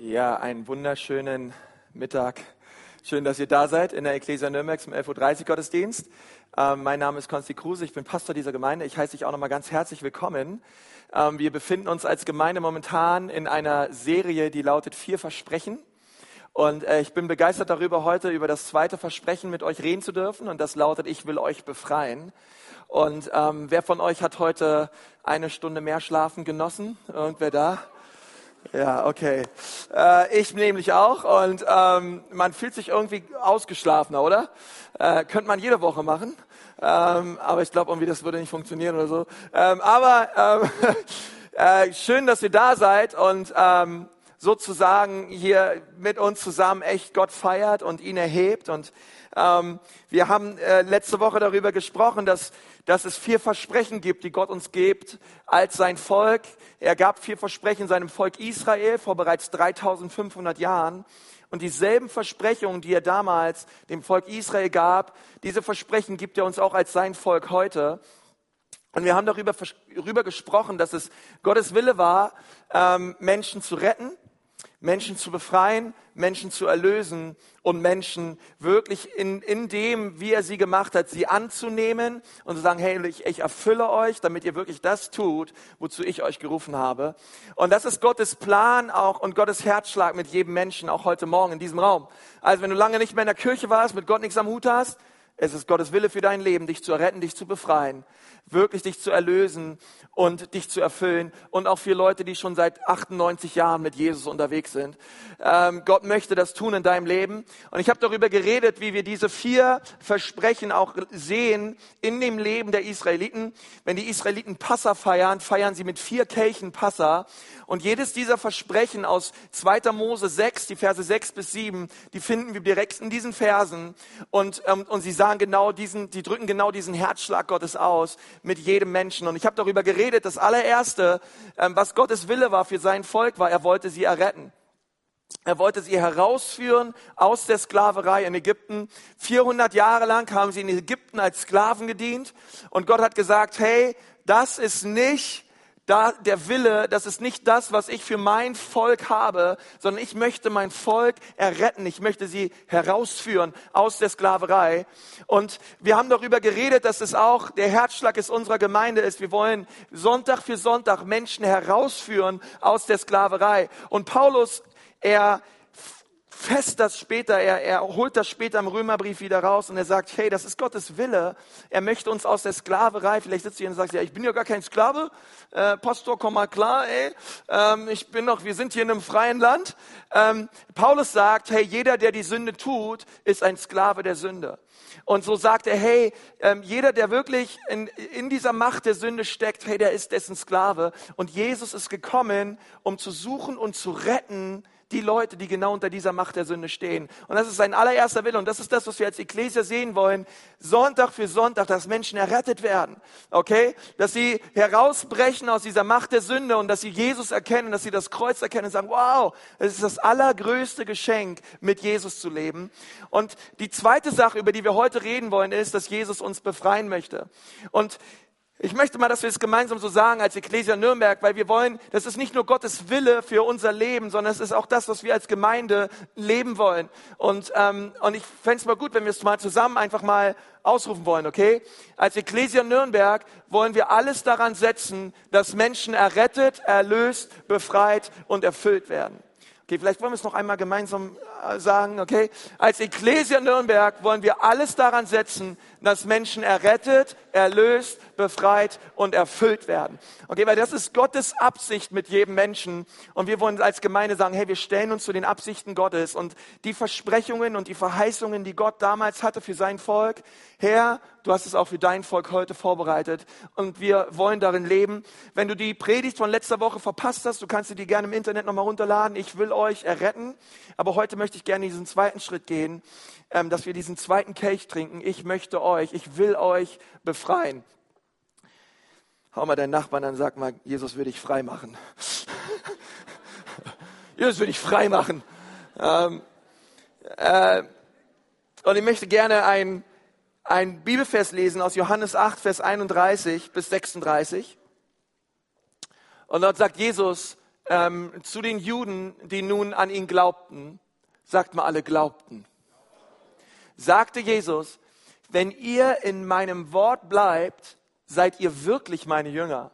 Ja, einen wunderschönen Mittag. Schön, dass ihr da seid in der Ecclesia Nürnberg zum 11.30 Uhr Gottesdienst. Ähm, mein Name ist Konsti Kruse, ich bin Pastor dieser Gemeinde. Ich heiße dich auch nochmal ganz herzlich willkommen. Ähm, wir befinden uns als Gemeinde momentan in einer Serie, die lautet Vier Versprechen. Und äh, ich bin begeistert darüber, heute über das zweite Versprechen mit euch reden zu dürfen. Und das lautet, ich will euch befreien. Und ähm, wer von euch hat heute eine Stunde mehr Schlafen genossen? Irgendwer da? Ja, okay. Äh, ich nämlich auch. Und ähm, man fühlt sich irgendwie ausgeschlafener, oder? Äh, könnte man jede Woche machen. Ähm, aber ich glaube irgendwie, das würde nicht funktionieren oder so. Ähm, aber ähm, äh, schön, dass ihr da seid und ähm, sozusagen hier mit uns zusammen echt Gott feiert und ihn erhebt. Und ähm, wir haben äh, letzte Woche darüber gesprochen, dass dass es vier Versprechen gibt, die Gott uns gibt als sein Volk. Er gab vier Versprechen seinem Volk Israel vor bereits 3500 Jahren. Und dieselben Versprechungen, die er damals dem Volk Israel gab, diese Versprechen gibt er uns auch als sein Volk heute. Und wir haben darüber, darüber gesprochen, dass es Gottes Wille war, ähm, Menschen zu retten, Menschen zu befreien, Menschen zu erlösen und Menschen wirklich in, in dem, wie er sie gemacht hat, sie anzunehmen und zu sagen, hey, ich, ich erfülle euch, damit ihr wirklich das tut, wozu ich euch gerufen habe. Und das ist Gottes Plan auch und Gottes Herzschlag mit jedem Menschen, auch heute Morgen in diesem Raum. Also wenn du lange nicht mehr in der Kirche warst, mit Gott nichts am Hut hast, es ist Gottes Wille für dein Leben, dich zu retten, dich zu befreien wirklich dich zu erlösen und dich zu erfüllen. Und auch für Leute, die schon seit 98 Jahren mit Jesus unterwegs sind. Ähm, Gott möchte das tun in deinem Leben. Und ich habe darüber geredet, wie wir diese vier Versprechen auch sehen in dem Leben der Israeliten. Wenn die Israeliten Passa feiern, feiern sie mit vier Kelchen Passa. Und jedes dieser Versprechen aus 2. Mose 6, die Verse 6 bis 7, die finden wir direkt in diesen Versen. Und, ähm, und sie sagen genau diesen, die drücken genau diesen Herzschlag Gottes aus mit jedem Menschen. Und ich habe darüber geredet, das allererste, ähm, was Gottes Wille war für sein Volk, war, er wollte sie erretten. Er wollte sie herausführen aus der Sklaverei in Ägypten. 400 Jahre lang haben sie in Ägypten als Sklaven gedient. Und Gott hat gesagt, hey, das ist nicht da der Wille, das ist nicht das, was ich für mein Volk habe, sondern ich möchte mein Volk erretten. Ich möchte sie herausführen aus der Sklaverei. Und wir haben darüber geredet, dass es auch der Herzschlag ist unserer Gemeinde ist. Wir wollen Sonntag für Sonntag Menschen herausführen aus der Sklaverei. Und Paulus, er fest das später, er, er holt das später im Römerbrief wieder raus und er sagt, hey, das ist Gottes Wille. Er möchte uns aus der Sklaverei, vielleicht sitzt du hier und sagst, ja, ich bin ja gar kein Sklave. Äh, Pastor, komm mal klar, ey. Ähm, ich bin doch, wir sind hier in einem freien Land. Ähm, Paulus sagt, hey, jeder, der die Sünde tut, ist ein Sklave der Sünde. Und so sagt er, hey, ähm, jeder, der wirklich in, in dieser Macht der Sünde steckt, hey, der ist dessen Sklave. Und Jesus ist gekommen, um zu suchen und zu retten, die Leute, die genau unter dieser Macht der Sünde stehen. Und das ist sein allererster Wille und das ist das, was wir als Ekklesia sehen wollen. Sonntag für Sonntag, dass Menschen errettet werden. Okay? Dass sie herausbrechen aus dieser Macht der Sünde und dass sie Jesus erkennen, dass sie das Kreuz erkennen und sagen, wow, es ist das allergrößte Geschenk, mit Jesus zu leben. Und die zweite Sache, über die wir heute reden wollen, ist, dass Jesus uns befreien möchte. Und ich möchte mal, dass wir es gemeinsam so sagen als Ecclesia Nürnberg, weil wir wollen, das ist nicht nur Gottes Wille für unser Leben, sondern es ist auch das, was wir als Gemeinde leben wollen. Und, ähm, und ich fände es mal gut, wenn wir es mal zusammen einfach mal ausrufen wollen, okay? Als Ecclesia Nürnberg wollen wir alles daran setzen, dass Menschen errettet, erlöst, befreit und erfüllt werden. Okay, vielleicht wollen wir es noch einmal gemeinsam äh, sagen, okay? Als Ecclesia Nürnberg wollen wir alles daran setzen, dass Menschen errettet, erlöst, befreit und erfüllt werden. Okay, weil das ist Gottes Absicht mit jedem Menschen. Und wir wollen als Gemeinde sagen, hey, wir stellen uns zu den Absichten Gottes und die Versprechungen und die Verheißungen, die Gott damals hatte für sein Volk. Herr, du hast es auch für dein Volk heute vorbereitet und wir wollen darin leben. Wenn du die Predigt von letzter Woche verpasst hast, du kannst sie dir gerne im Internet nochmal runterladen. Ich will euch erretten. Aber heute möchte ich gerne diesen zweiten Schritt gehen dass wir diesen zweiten Kelch trinken. Ich möchte euch, ich will euch befreien. Hau mal deinen Nachbarn an, sag mal, Jesus will dich frei machen. Jesus will dich frei machen. Ähm, äh, und ich möchte gerne ein, ein Bibelvers lesen aus Johannes 8, Vers 31 bis 36. Und dort sagt Jesus, ähm, zu den Juden, die nun an ihn glaubten, sagt mal alle glaubten, sagte Jesus, wenn ihr in meinem Wort bleibt, seid ihr wirklich meine Jünger.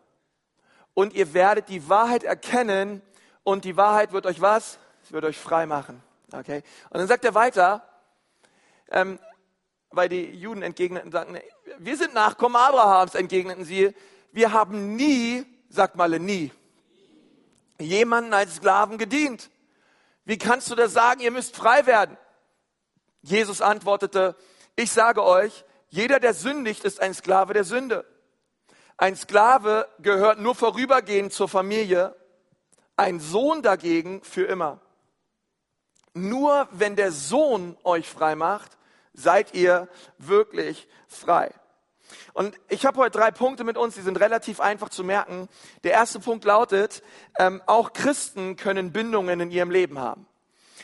Und ihr werdet die Wahrheit erkennen und die Wahrheit wird euch was? Sie wird euch frei machen. Okay? Und dann sagt er weiter, ähm, weil die Juden entgegneten, sagten, wir sind Nachkommen Abrahams, entgegneten sie, wir haben nie, sagt mal nie, jemanden als Sklaven gedient. Wie kannst du das sagen, ihr müsst frei werden? Jesus antwortete, ich sage euch, jeder, der sündigt, ist ein Sklave der Sünde. Ein Sklave gehört nur vorübergehend zur Familie, ein Sohn dagegen für immer. Nur wenn der Sohn euch frei macht, seid ihr wirklich frei. Und ich habe heute drei Punkte mit uns, die sind relativ einfach zu merken. Der erste Punkt lautet, ähm, auch Christen können Bindungen in ihrem Leben haben.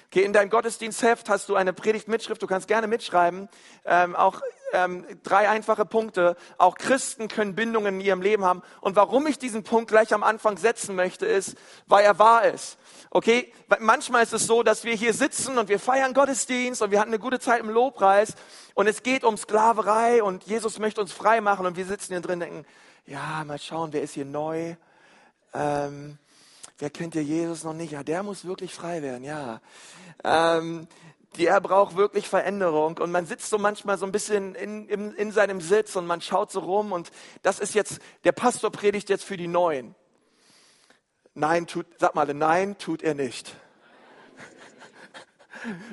Okay, in deinem Gottesdienstheft hast du eine Predigtmitschrift, du kannst gerne mitschreiben. Ähm, auch ähm, drei einfache Punkte. Auch Christen können Bindungen in ihrem Leben haben. Und warum ich diesen Punkt gleich am Anfang setzen möchte, ist, weil er wahr ist. Okay, manchmal ist es so, dass wir hier sitzen und wir feiern Gottesdienst und wir hatten eine gute Zeit im Lobpreis und es geht um Sklaverei und Jesus möchte uns frei machen und wir sitzen hier drin und denken, ja, mal schauen, wer ist hier neu? Ähm, wer kennt hier Jesus noch nicht? Ja, der muss wirklich frei werden, ja. Ähm, der braucht wirklich Veränderung. Und man sitzt so manchmal so ein bisschen in, in, in seinem Sitz und man schaut so rum und das ist jetzt, der Pastor predigt jetzt für die Neuen. Nein, tut, sag mal, nein, tut er nicht.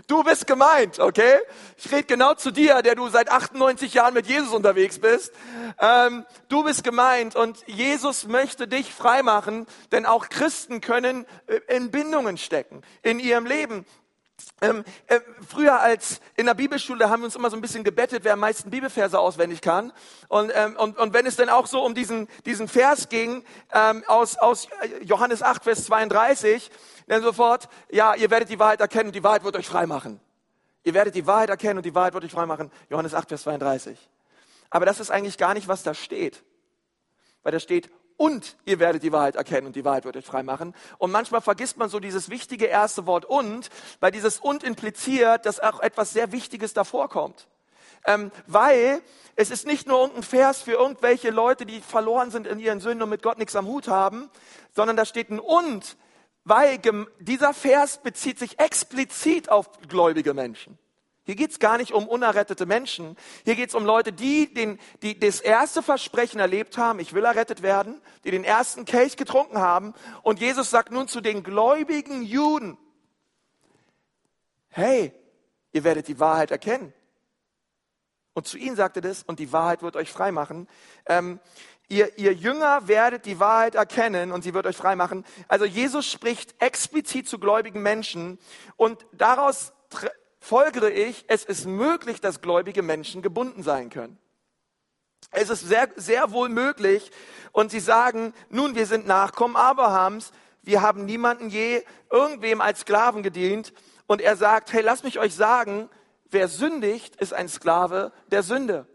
Du bist gemeint, okay? Ich rede genau zu dir, der du seit 98 Jahren mit Jesus unterwegs bist. Ähm, du bist gemeint und Jesus möchte dich freimachen, denn auch Christen können äh, in Bindungen stecken in ihrem Leben. Ähm, äh, früher als in der Bibelschule haben wir uns immer so ein bisschen gebettet, wer am meisten Bibelverse auswendig kann. Und, ähm, und, und wenn es dann auch so um diesen, diesen Vers ging ähm, aus, aus Johannes 8, Vers 32, dann sofort, ja, ihr werdet die Wahrheit erkennen und die Wahrheit wird euch frei machen. Ihr werdet die Wahrheit erkennen und die Wahrheit wird euch frei machen. Johannes 8, Vers 32. Aber das ist eigentlich gar nicht, was da steht. Weil da steht, und ihr werdet die Wahrheit erkennen und die Wahrheit wird euch frei machen. Und manchmal vergisst man so dieses wichtige erste Wort und, weil dieses und impliziert, dass auch etwas sehr Wichtiges davor kommt. Ähm, weil es ist nicht nur irgendein Vers für irgendwelche Leute, die verloren sind in ihren Sünden und mit Gott nichts am Hut haben, sondern da steht ein und, weil dieser Vers bezieht sich explizit auf gläubige Menschen. Hier geht's gar nicht um unerrettete Menschen. Hier geht's um Leute, die, den, die das erste Versprechen erlebt haben, ich will errettet werden, die den ersten Kelch getrunken haben. Und Jesus sagt nun zu den gläubigen Juden, hey, ihr werdet die Wahrheit erkennen. Und zu ihnen sagte das, und die Wahrheit wird euch frei machen. Ähm, ihr, ihr Jünger werdet die Wahrheit erkennen und sie wird euch frei machen. Also Jesus spricht explizit zu gläubigen Menschen und daraus folgere ich, es ist möglich, dass gläubige Menschen gebunden sein können. Es ist sehr, sehr wohl möglich. Und sie sagen, nun, wir sind Nachkommen Abrahams. Wir haben niemanden je irgendwem als Sklaven gedient. Und er sagt, hey, lasst mich euch sagen, wer sündigt, ist ein Sklave der Sünde.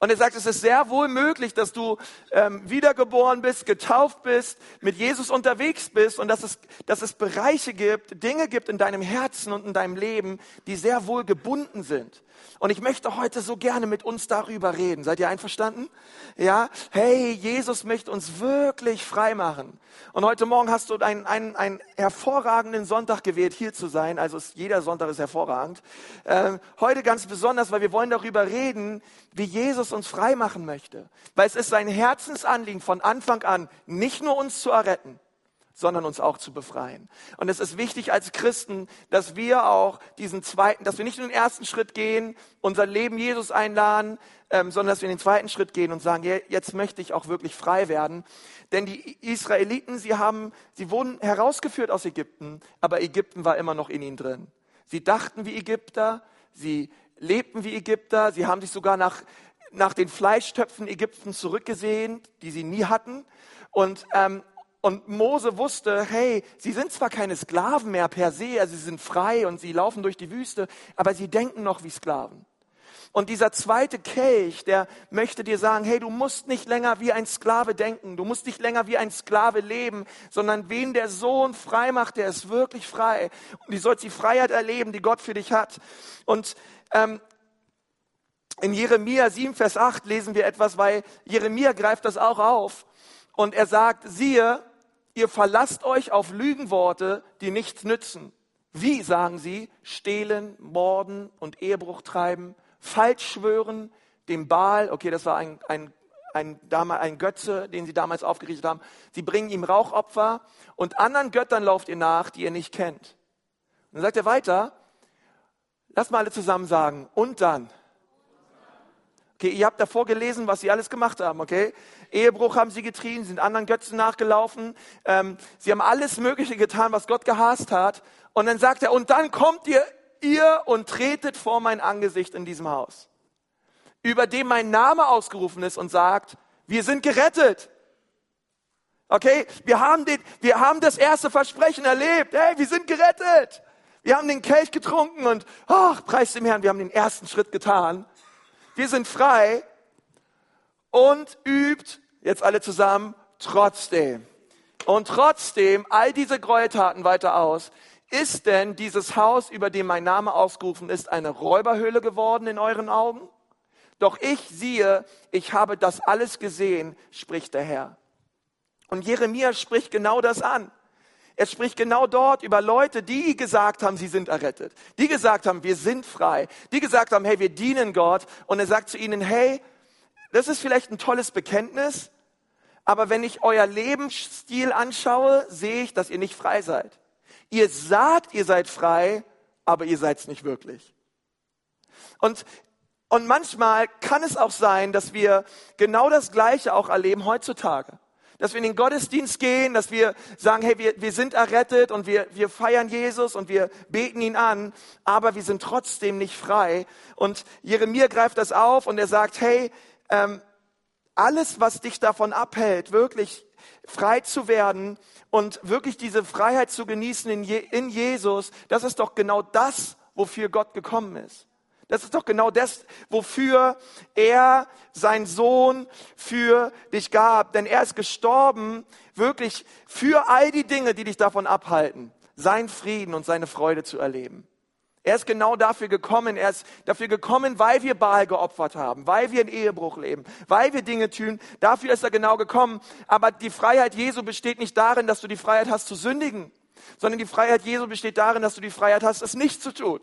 Und er sagt, es ist sehr wohl möglich, dass du ähm, wiedergeboren bist, getauft bist, mit Jesus unterwegs bist und dass es, dass es Bereiche gibt, Dinge gibt in deinem Herzen und in deinem Leben, die sehr wohl gebunden sind. Und ich möchte heute so gerne mit uns darüber reden. Seid ihr einverstanden? Ja? Hey, Jesus möchte uns wirklich frei machen. Und heute Morgen hast du einen, einen, einen hervorragenden Sonntag gewählt, hier zu sein. Also ist, jeder Sonntag ist hervorragend. Ähm, heute ganz besonders, weil wir wollen darüber reden, wie Jesus uns frei machen möchte. Weil es ist sein Herzensanliegen von Anfang an, nicht nur uns zu erretten, sondern uns auch zu befreien. Und es ist wichtig als Christen, dass wir auch diesen zweiten, dass wir nicht nur den ersten Schritt gehen, unser Leben Jesus einladen, ähm, sondern dass wir in den zweiten Schritt gehen und sagen, jetzt möchte ich auch wirklich frei werden. Denn die Israeliten, sie haben, sie wurden herausgeführt aus Ägypten, aber Ägypten war immer noch in ihnen drin. Sie dachten wie Ägypter, sie lebten wie Ägypter, sie haben sich sogar nach, nach den Fleischtöpfen Ägyptens zurückgesehen, die sie nie hatten. Und, ähm, und Mose wusste, hey, sie sind zwar keine Sklaven mehr per se, also sie sind frei und sie laufen durch die Wüste, aber sie denken noch wie Sklaven. Und dieser zweite Kelch, der möchte dir sagen, hey, du musst nicht länger wie ein Sklave denken, du musst nicht länger wie ein Sklave leben, sondern wen der Sohn frei macht, der ist wirklich frei. Und du sollst die Freiheit erleben, die Gott für dich hat. Und ähm, in Jeremia 7, Vers 8 lesen wir etwas, weil Jeremia greift das auch auf. Und er sagt, siehe, ihr verlasst euch auf Lügenworte, die nichts nützen. Wie, sagen sie, stehlen, morden und Ehebruch treiben, falsch schwören, dem Baal, okay, das war ein, ein, ein, ein Götze, den sie damals aufgerichtet haben, sie bringen ihm Rauchopfer und anderen Göttern lauft ihr nach, die ihr nicht kennt. Und dann sagt er weiter, lass mal alle zusammen sagen, und dann. Okay, ihr habt davor gelesen, was sie alles gemacht haben, okay? Ehebruch haben sie getrieben, sind anderen Götzen nachgelaufen, ähm, sie haben alles Mögliche getan, was Gott gehasst hat. Und dann sagt er, und dann kommt ihr, ihr und tretet vor mein Angesicht in diesem Haus, über dem mein Name ausgerufen ist und sagt, wir sind gerettet. Okay, wir haben, den, wir haben das erste Versprechen erlebt. Hey, wir sind gerettet. Wir haben den Kelch getrunken und, ach, preis dem Herrn, wir haben den ersten Schritt getan. Wir sind frei und übt, jetzt alle zusammen, trotzdem. Und trotzdem all diese Gräueltaten weiter aus. Ist denn dieses Haus, über dem mein Name ausgerufen ist, eine Räuberhöhle geworden in euren Augen? Doch ich siehe, ich habe das alles gesehen, spricht der Herr. Und Jeremia spricht genau das an. Er spricht genau dort über Leute, die gesagt haben, sie sind errettet, die gesagt haben, wir sind frei, die gesagt haben, hey, wir dienen Gott. Und er sagt zu ihnen, hey, das ist vielleicht ein tolles Bekenntnis, aber wenn ich euer Lebensstil anschaue, sehe ich, dass ihr nicht frei seid. Ihr sagt, ihr seid frei, aber ihr seid es nicht wirklich. Und, und manchmal kann es auch sein, dass wir genau das Gleiche auch erleben heutzutage. Dass wir in den Gottesdienst gehen, dass wir sagen, hey, wir, wir sind errettet und wir, wir feiern Jesus und wir beten ihn an, aber wir sind trotzdem nicht frei. Und Jeremia greift das auf und er sagt, hey, ähm, alles, was dich davon abhält, wirklich frei zu werden und wirklich diese Freiheit zu genießen in, Je in Jesus, das ist doch genau das, wofür Gott gekommen ist. Das ist doch genau das, wofür er sein Sohn für dich gab. Denn er ist gestorben wirklich für all die Dinge, die dich davon abhalten, seinen Frieden und seine Freude zu erleben. Er ist genau dafür gekommen. Er ist dafür gekommen, weil wir Baal geopfert haben, weil wir in Ehebruch leben, weil wir Dinge tun. Dafür ist er genau gekommen. Aber die Freiheit Jesu besteht nicht darin, dass du die Freiheit hast zu sündigen, sondern die Freiheit Jesu besteht darin, dass du die Freiheit hast, es nicht zu tun.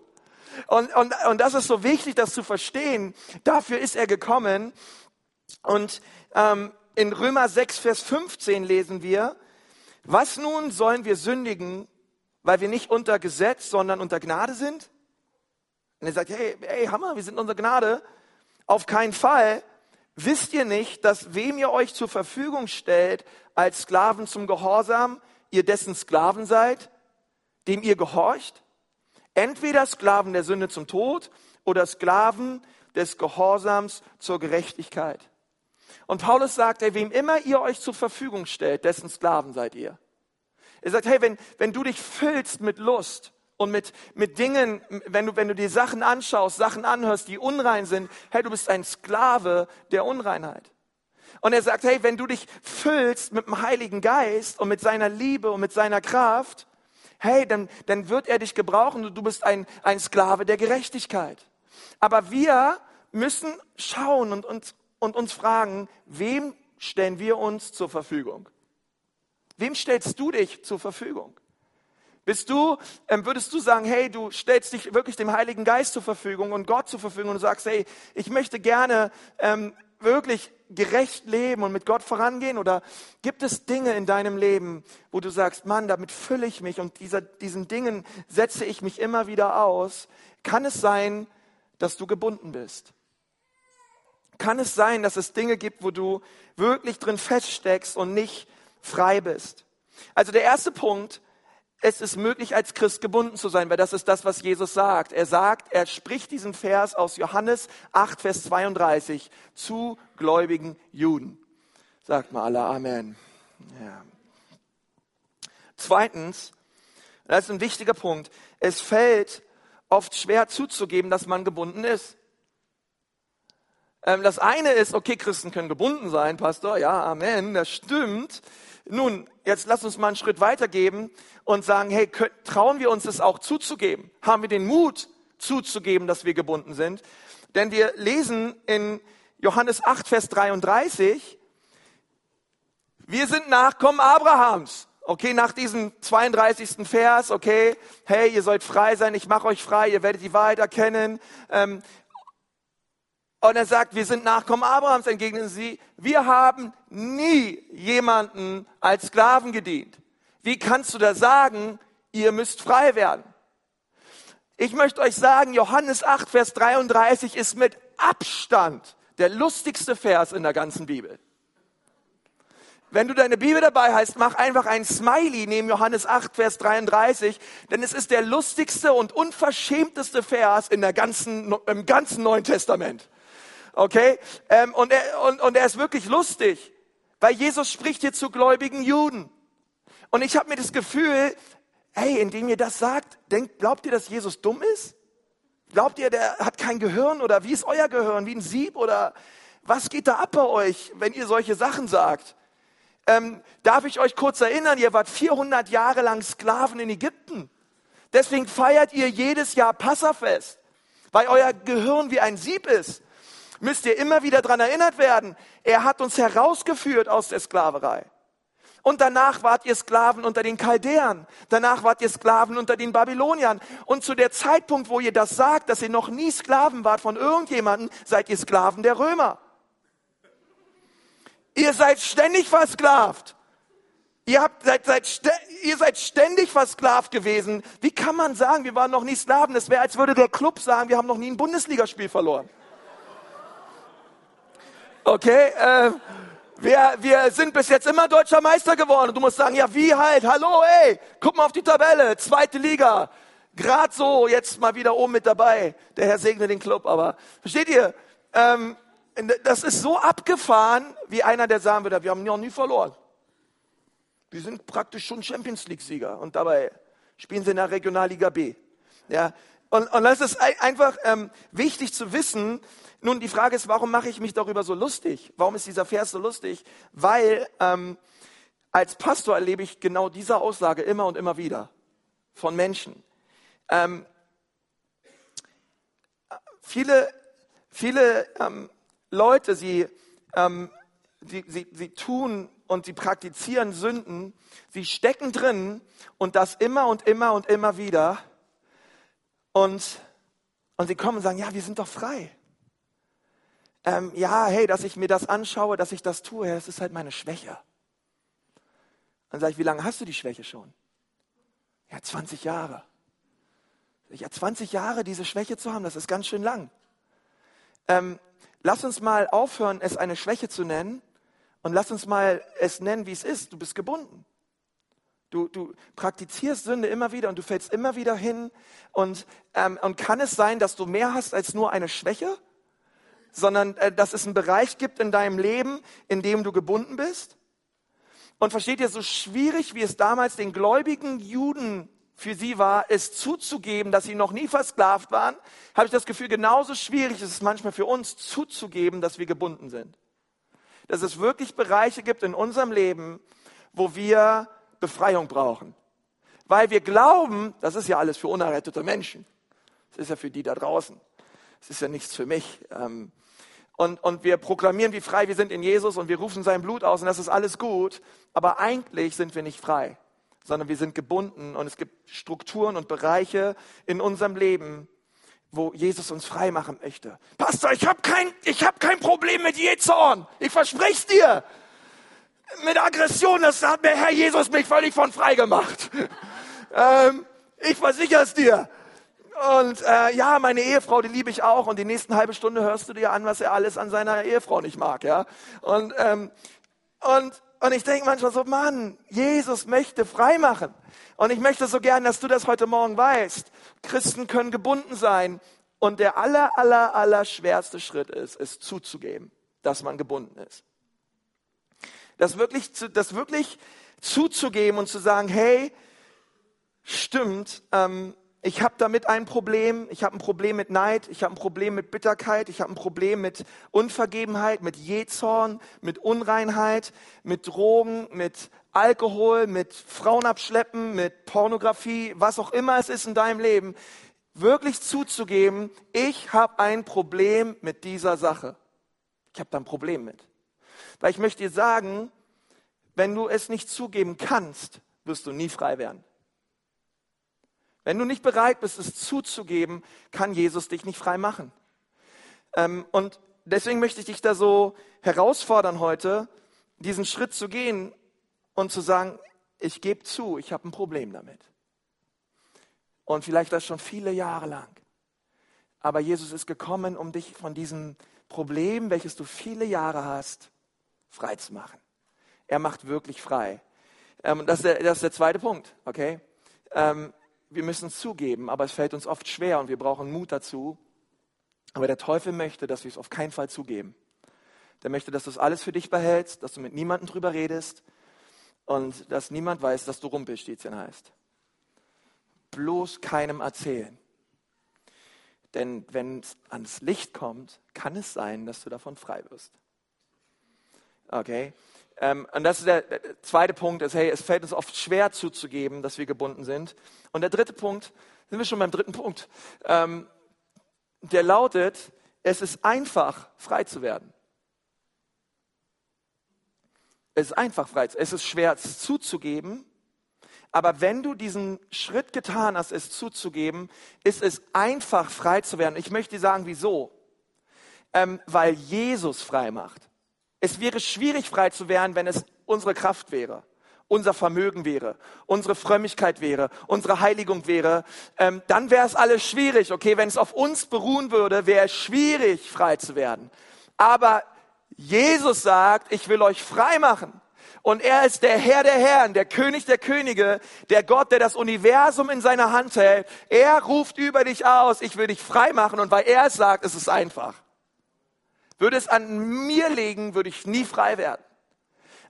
Und, und, und das ist so wichtig, das zu verstehen. Dafür ist er gekommen. Und ähm, in Römer 6, Vers 15 lesen wir, was nun sollen wir sündigen, weil wir nicht unter Gesetz, sondern unter Gnade sind? Und er sagt, hey, hey, Hammer, wir sind unter Gnade. Auf keinen Fall. Wisst ihr nicht, dass wem ihr euch zur Verfügung stellt als Sklaven zum Gehorsam, ihr dessen Sklaven seid, dem ihr gehorcht? Entweder Sklaven der Sünde zum Tod oder Sklaven des Gehorsams zur Gerechtigkeit. Und Paulus sagt, hey, wem immer ihr euch zur Verfügung stellt, dessen Sklaven seid ihr. Er sagt, hey, wenn, wenn du dich füllst mit Lust, und mit, mit Dingen, wenn du, wenn du dir Sachen anschaust, Sachen anhörst, die unrein sind, hey, du bist ein Sklave der Unreinheit. Und er sagt, hey, wenn du dich füllst mit dem Heiligen Geist und mit seiner Liebe und mit seiner Kraft, hey, dann, dann wird er dich gebrauchen und du bist ein, ein Sklave der Gerechtigkeit. Aber wir müssen schauen und, und, und uns fragen, wem stellen wir uns zur Verfügung? Wem stellst du dich zur Verfügung? Bist du, ähm, würdest du sagen, hey, du stellst dich wirklich dem Heiligen Geist zur Verfügung und Gott zur Verfügung und du sagst, hey, ich möchte gerne ähm, wirklich gerecht leben und mit Gott vorangehen? Oder gibt es Dinge in deinem Leben, wo du sagst, Mann, damit fülle ich mich und dieser, diesen Dingen setze ich mich immer wieder aus? Kann es sein, dass du gebunden bist? Kann es sein, dass es Dinge gibt, wo du wirklich drin feststeckst und nicht frei bist? Also der erste Punkt, es ist möglich, als Christ gebunden zu sein, weil das ist das, was Jesus sagt. Er sagt, er spricht diesen Vers aus Johannes 8, Vers 32 zu gläubigen Juden. Sagt mal alle Amen. Ja. Zweitens, das ist ein wichtiger Punkt, es fällt oft schwer zuzugeben, dass man gebunden ist. Ähm, das eine ist, okay, Christen können gebunden sein, Pastor, ja, Amen, das stimmt. Nun, jetzt lass uns mal einen Schritt weitergeben und sagen, hey, trauen wir uns es auch zuzugeben? Haben wir den Mut zuzugeben, dass wir gebunden sind? Denn wir lesen in Johannes 8, Vers 33, wir sind Nachkommen Abrahams. Okay, nach diesem 32. Vers, okay, hey, ihr sollt frei sein, ich mache euch frei, ihr werdet die Wahrheit erkennen. Ähm, und er sagt, wir sind Nachkommen Abrahams, entgegnen sie, wir haben nie jemanden als Sklaven gedient. Wie kannst du da sagen, ihr müsst frei werden? Ich möchte euch sagen, Johannes 8, Vers 33 ist mit Abstand der lustigste Vers in der ganzen Bibel. Wenn du deine Bibel dabei hast, mach einfach ein Smiley neben Johannes 8, Vers 33, denn es ist der lustigste und unverschämteste Vers in der ganzen, im ganzen Neuen Testament. Okay? Ähm, und, er, und, und er ist wirklich lustig, weil Jesus spricht hier zu gläubigen Juden. Und ich habe mir das Gefühl, hey, indem ihr das sagt, denkt, glaubt ihr, dass Jesus dumm ist? Glaubt ihr, der hat kein Gehirn oder wie ist euer Gehirn? Wie ein Sieb oder was geht da ab bei euch, wenn ihr solche Sachen sagt? Ähm, darf ich euch kurz erinnern, ihr wart 400 Jahre lang Sklaven in Ägypten. Deswegen feiert ihr jedes Jahr Passafest, weil euer Gehirn wie ein Sieb ist müsst ihr immer wieder daran erinnert werden, er hat uns herausgeführt aus der Sklaverei. Und danach wart ihr Sklaven unter den Chaldäern. Danach wart ihr Sklaven unter den Babyloniern. Und zu der Zeitpunkt, wo ihr das sagt, dass ihr noch nie Sklaven wart von irgendjemandem, seid ihr Sklaven der Römer. Ihr seid ständig versklavt. Ihr, habt, seid, seid, ihr seid ständig versklavt gewesen. Wie kann man sagen, wir waren noch nie Sklaven? Es wäre, als würde der Club sagen, wir haben noch nie ein Bundesligaspiel verloren. Okay, äh, wir, wir sind bis jetzt immer deutscher Meister geworden. Du musst sagen, ja wie halt, hallo, ey, guck mal auf die Tabelle, zweite Liga. Gerade so, jetzt mal wieder oben mit dabei. Der Herr segne den Club, aber versteht ihr? Ähm, das ist so abgefahren, wie einer, der sagen würde, wir haben noch nie verloren. Wir sind praktisch schon Champions League-Sieger und dabei spielen sie in der Regionalliga B. Ja, und, und das ist einfach ähm, wichtig zu wissen, nun, die Frage ist, warum mache ich mich darüber so lustig? Warum ist dieser Vers so lustig? Weil ähm, als Pastor erlebe ich genau diese Aussage immer und immer wieder von Menschen. Ähm, viele viele ähm, Leute, sie, ähm, sie, sie, sie tun und sie praktizieren Sünden, sie stecken drin und das immer und immer und immer wieder. Und, und sie kommen und sagen, ja, wir sind doch frei ähm, ja, hey, dass ich mir das anschaue, dass ich das tue, das ist halt meine Schwäche. Dann sage ich, wie lange hast du die Schwäche schon? Ja, 20 Jahre. Ja, 20 Jahre diese Schwäche zu haben, das ist ganz schön lang. Ähm, lass uns mal aufhören, es eine Schwäche zu nennen und lass uns mal es nennen, wie es ist. Du bist gebunden. Du, du praktizierst Sünde immer wieder und du fällst immer wieder hin. Und, ähm, und kann es sein, dass du mehr hast als nur eine Schwäche? Sondern äh, dass es einen Bereich gibt in deinem Leben, in dem du gebunden bist. Und versteht ihr, so schwierig wie es damals den gläubigen Juden für sie war, es zuzugeben, dass sie noch nie versklavt waren, habe ich das Gefühl, genauso schwierig ist es manchmal für uns zuzugeben, dass wir gebunden sind. Dass es wirklich Bereiche gibt in unserem Leben, wo wir Befreiung brauchen. Weil wir glauben, das ist ja alles für unerrettete Menschen. Das ist ja für die da draußen. Das ist ja nichts für mich. Ähm, und, und wir proklamieren, wie frei wir sind in Jesus und wir rufen sein Blut aus und das ist alles gut. Aber eigentlich sind wir nicht frei, sondern wir sind gebunden und es gibt Strukturen und Bereiche in unserem Leben, wo Jesus uns frei machen möchte. Pastor, ich habe kein, ich hab kein Problem mit Jezorn. Ich verspreche dir. Mit Aggression, das hat mir Herr Jesus mich völlig von frei gemacht. ähm, ich versichere es dir. Und äh, ja, meine Ehefrau, die liebe ich auch. Und die nächsten halbe Stunde hörst du dir an, was er alles an seiner Ehefrau nicht mag. Ja? Und, ähm, und, und ich denke manchmal so, Mann, Jesus möchte frei machen. Und ich möchte so gern, dass du das heute Morgen weißt. Christen können gebunden sein. Und der aller, aller, aller schwerste Schritt ist, es zuzugeben, dass man gebunden ist. Das wirklich, zu, das wirklich zuzugeben und zu sagen, hey, stimmt, ähm, ich habe damit ein Problem, ich habe ein Problem mit Neid, ich habe ein Problem mit Bitterkeit, ich habe ein Problem mit Unvergebenheit, mit Jezorn, mit Unreinheit, mit Drogen, mit Alkohol, mit Frauenabschleppen, mit Pornografie, was auch immer es ist in deinem Leben, wirklich zuzugeben, ich habe ein Problem mit dieser Sache. Ich habe da ein Problem mit. Weil ich möchte dir sagen, wenn du es nicht zugeben kannst, wirst du nie frei werden. Wenn du nicht bereit bist, es zuzugeben, kann Jesus dich nicht frei machen. Ähm, und deswegen möchte ich dich da so herausfordern heute, diesen Schritt zu gehen und zu sagen, ich gebe zu, ich habe ein Problem damit. Und vielleicht das schon viele Jahre lang. Aber Jesus ist gekommen, um dich von diesem Problem, welches du viele Jahre hast, frei zu machen. Er macht wirklich frei. Ähm, das, ist der, das ist der zweite Punkt, okay? Wir müssen es zugeben, aber es fällt uns oft schwer und wir brauchen Mut dazu. Aber der Teufel möchte, dass wir es auf keinen Fall zugeben. Der möchte, dass du es alles für dich behältst, dass du mit niemandem drüber redest und dass niemand weiß, dass du Rumpelstilzchen heißt. Bloß keinem erzählen. Denn wenn es ans Licht kommt, kann es sein, dass du davon frei wirst. Okay? Ähm, und das ist der, zweite Punkt, ist, hey, es fällt uns oft schwer zuzugeben, dass wir gebunden sind. Und der dritte Punkt, sind wir schon beim dritten Punkt, ähm, der lautet, es ist einfach, frei zu werden. Es ist einfach frei. Es ist schwer, es zuzugeben. Aber wenn du diesen Schritt getan hast, es zuzugeben, ist es einfach, frei zu werden. Ich möchte dir sagen, wieso? Ähm, weil Jesus frei macht. Es wäre schwierig frei zu werden, wenn es unsere Kraft wäre, unser Vermögen wäre, unsere Frömmigkeit wäre, unsere Heiligung wäre. Ähm, dann wäre es alles schwierig. Okay, wenn es auf uns beruhen würde, wäre es schwierig frei zu werden. Aber Jesus sagt, ich will euch frei machen. Und er ist der Herr der Herren, der König der Könige, der Gott, der das Universum in seiner Hand hält. Er ruft über dich aus, ich will dich frei machen. Und weil er es sagt, ist es einfach. Würde es an mir liegen, würde ich nie frei werden.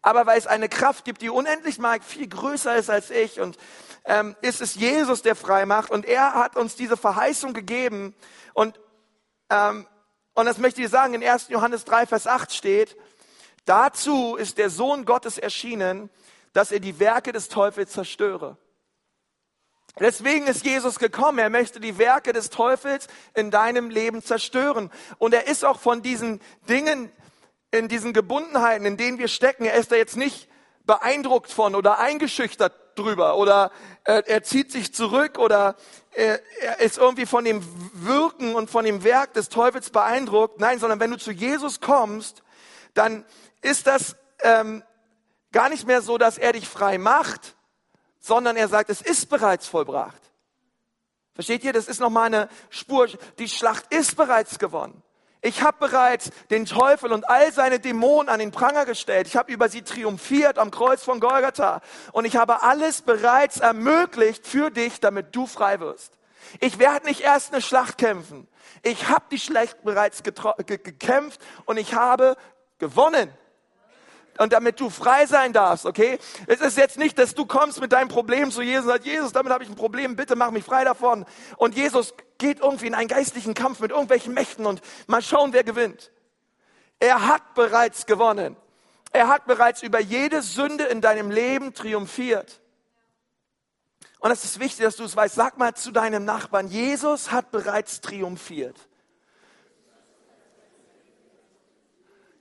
Aber weil es eine Kraft gibt, die unendlich mal viel größer ist als ich und ähm, ist es Jesus, der frei macht und er hat uns diese Verheißung gegeben und ähm, und das möchte ich sagen, in 1. Johannes 3, Vers 8 steht, dazu ist der Sohn Gottes erschienen, dass er die Werke des Teufels zerstöre. Deswegen ist Jesus gekommen. Er möchte die Werke des Teufels in deinem Leben zerstören. Und er ist auch von diesen Dingen, in diesen Gebundenheiten, in denen wir stecken, er ist da jetzt nicht beeindruckt von oder eingeschüchtert drüber oder äh, er zieht sich zurück oder äh, er ist irgendwie von dem Wirken und von dem Werk des Teufels beeindruckt. Nein, sondern wenn du zu Jesus kommst, dann ist das ähm, gar nicht mehr so, dass er dich frei macht, sondern er sagt, es ist bereits vollbracht. Versteht ihr? Das ist nochmal eine Spur. Die Schlacht ist bereits gewonnen. Ich habe bereits den Teufel und all seine Dämonen an den Pranger gestellt. Ich habe über sie triumphiert am Kreuz von Golgatha. Und ich habe alles bereits ermöglicht für dich, damit du frei wirst. Ich werde nicht erst eine Schlacht kämpfen. Ich habe die Schlacht bereits gekämpft und ich habe gewonnen und damit du frei sein darfst, okay? Es ist jetzt nicht, dass du kommst mit deinem Problem zu Jesus und sagst, Jesus, damit habe ich ein Problem, bitte mach mich frei davon. Und Jesus geht irgendwie in einen geistlichen Kampf mit irgendwelchen Mächten und mal schauen, wer gewinnt. Er hat bereits gewonnen. Er hat bereits über jede Sünde in deinem Leben triumphiert. Und es ist wichtig, dass du es weißt. Sag mal zu deinem Nachbarn, Jesus hat bereits triumphiert.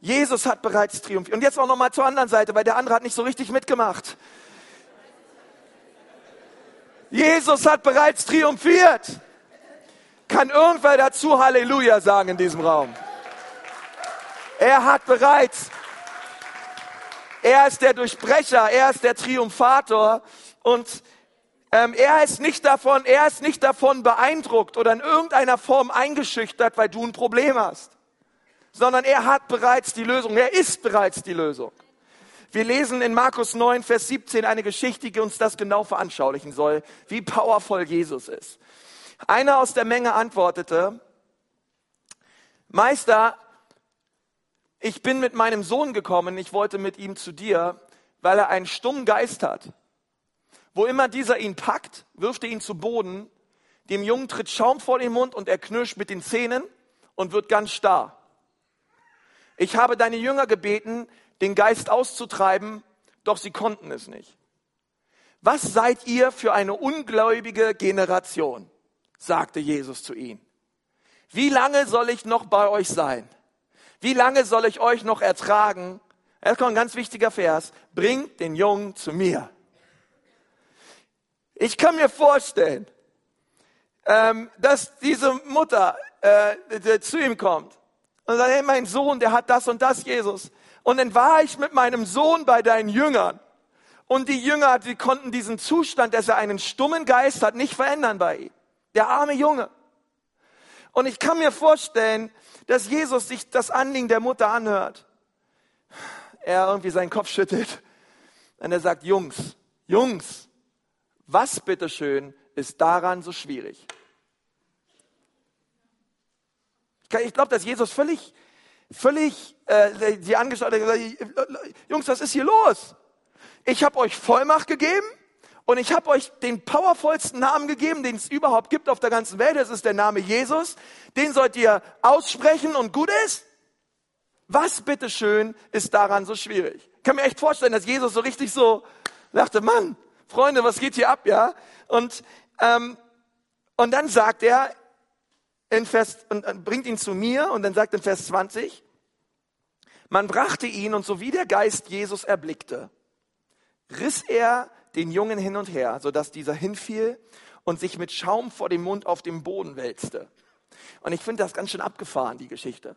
Jesus hat bereits triumphiert. Und jetzt auch noch mal zur anderen Seite, weil der andere hat nicht so richtig mitgemacht. Jesus hat bereits triumphiert. Kann irgendwer dazu Halleluja sagen in diesem Raum? Er hat bereits. Er ist der Durchbrecher, er ist der Triumphator und ähm, er ist nicht davon, er ist nicht davon beeindruckt oder in irgendeiner Form eingeschüchtert, weil du ein Problem hast sondern er hat bereits die Lösung. Er ist bereits die Lösung. Wir lesen in Markus 9, Vers 17 eine Geschichte, die uns das genau veranschaulichen soll, wie powervoll Jesus ist. Einer aus der Menge antwortete, Meister, ich bin mit meinem Sohn gekommen, ich wollte mit ihm zu dir, weil er einen stummen Geist hat. Wo immer dieser ihn packt, wirft er ihn zu Boden, dem Jungen tritt Schaum vor den Mund und er knirscht mit den Zähnen und wird ganz starr. Ich habe deine Jünger gebeten, den Geist auszutreiben, doch sie konnten es nicht. Was seid ihr für eine ungläubige Generation? sagte Jesus zu ihnen. Wie lange soll ich noch bei euch sein? Wie lange soll ich euch noch ertragen? Jetzt kommt ein ganz wichtiger Vers. Bringt den Jungen zu mir. Ich kann mir vorstellen, ähm, dass diese Mutter äh, zu ihm kommt und sagt, hey, mein Sohn, der hat das und das, Jesus. Und dann war ich mit meinem Sohn bei deinen Jüngern. Und die Jünger, die konnten diesen Zustand, dass er einen stummen Geist hat, nicht verändern bei ihm. Der arme Junge. Und ich kann mir vorstellen, dass Jesus sich das Anliegen der Mutter anhört. Er irgendwie seinen Kopf schüttelt. Und er sagt, Jungs, Jungs, was bitteschön ist daran so schwierig? Ich glaube, dass Jesus völlig, völlig äh, die angeschaut hat, Jungs, was ist hier los? Ich habe euch Vollmacht gegeben und ich habe euch den powervollsten Namen gegeben, den es überhaupt gibt auf der ganzen Welt. Das ist der Name Jesus. Den sollt ihr aussprechen und gut ist. Was bitteschön ist daran so schwierig? Ich kann mir echt vorstellen, dass Jesus so richtig so dachte, Mann, Freunde, was geht hier ab, ja? Und, ähm, und dann sagt er in Vers, und bringt ihn zu mir und dann sagt in Vers 20, man brachte ihn und so wie der Geist Jesus erblickte, riss er den Jungen hin und her, sodass dieser hinfiel und sich mit Schaum vor dem Mund auf dem Boden wälzte. Und ich finde das ganz schön abgefahren, die Geschichte.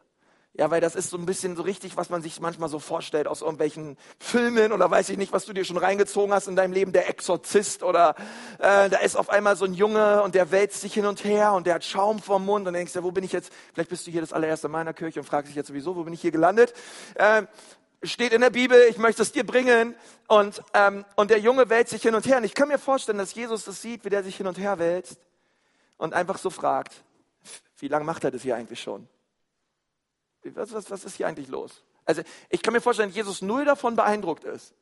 Ja, weil das ist so ein bisschen so richtig, was man sich manchmal so vorstellt aus irgendwelchen Filmen oder weiß ich nicht, was du dir schon reingezogen hast in deinem Leben, der Exorzist oder äh, da ist auf einmal so ein Junge und der wälzt sich hin und her und der hat Schaum vorm Mund und denkst du, wo bin ich jetzt? Vielleicht bist du hier das allererste in meiner Kirche und fragst dich jetzt sowieso, wo bin ich hier gelandet? Äh, steht in der Bibel, ich möchte es dir bringen. Und, ähm, und der Junge wälzt sich hin und her. Und ich kann mir vorstellen, dass Jesus das sieht, wie der sich hin und her wälzt und einfach so fragt, wie lange macht er das hier eigentlich schon? Was, was, was ist hier eigentlich los? Also ich kann mir vorstellen, Jesus null davon beeindruckt ist,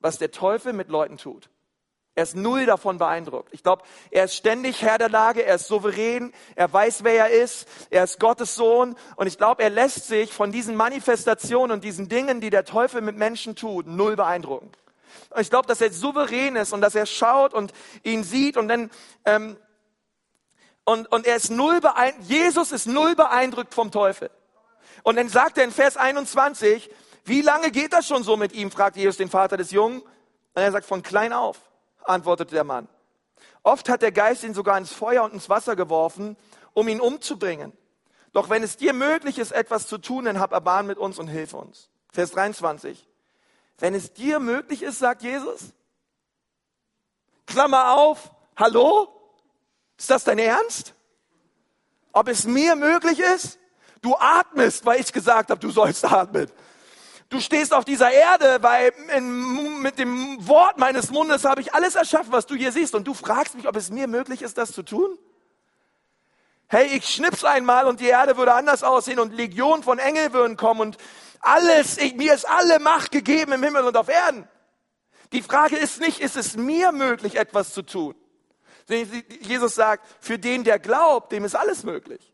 was der Teufel mit Leuten tut. Er ist null davon beeindruckt. Ich glaube, er ist ständig Herr der Lage, er ist souverän, er weiß, wer er ist, er ist Gottes Sohn und ich glaube, er lässt sich von diesen Manifestationen und diesen Dingen, die der Teufel mit Menschen tut, null beeindrucken. Und ich glaube, dass er souverän ist und dass er schaut und ihn sieht und dann ähm, und, und er ist null beeindruckt, Jesus ist null beeindruckt vom Teufel. Und dann sagt er in Vers 21, wie lange geht das schon so mit ihm, fragt Jesus den Vater des Jungen. Und er sagt, von klein auf antwortete der Mann. Oft hat der Geist ihn sogar ins Feuer und ins Wasser geworfen, um ihn umzubringen. Doch wenn es dir möglich ist, etwas zu tun, dann hab Erbarmen mit uns und hilf uns. Vers 23. Wenn es dir möglich ist, sagt Jesus, Klammer auf, hallo? Ist das dein Ernst? Ob es mir möglich ist? Du atmest, weil ich gesagt habe, du sollst atmen. Du stehst auf dieser Erde, weil in, mit dem Wort meines Mundes habe ich alles erschaffen, was du hier siehst. Und du fragst mich, ob es mir möglich ist, das zu tun? Hey, ich schnips einmal und die Erde würde anders aussehen und Legionen von Engeln würden kommen und alles, ich, mir ist alle Macht gegeben im Himmel und auf Erden. Die Frage ist nicht, ist es mir möglich, etwas zu tun? Jesus sagt, für den, der glaubt, dem ist alles möglich.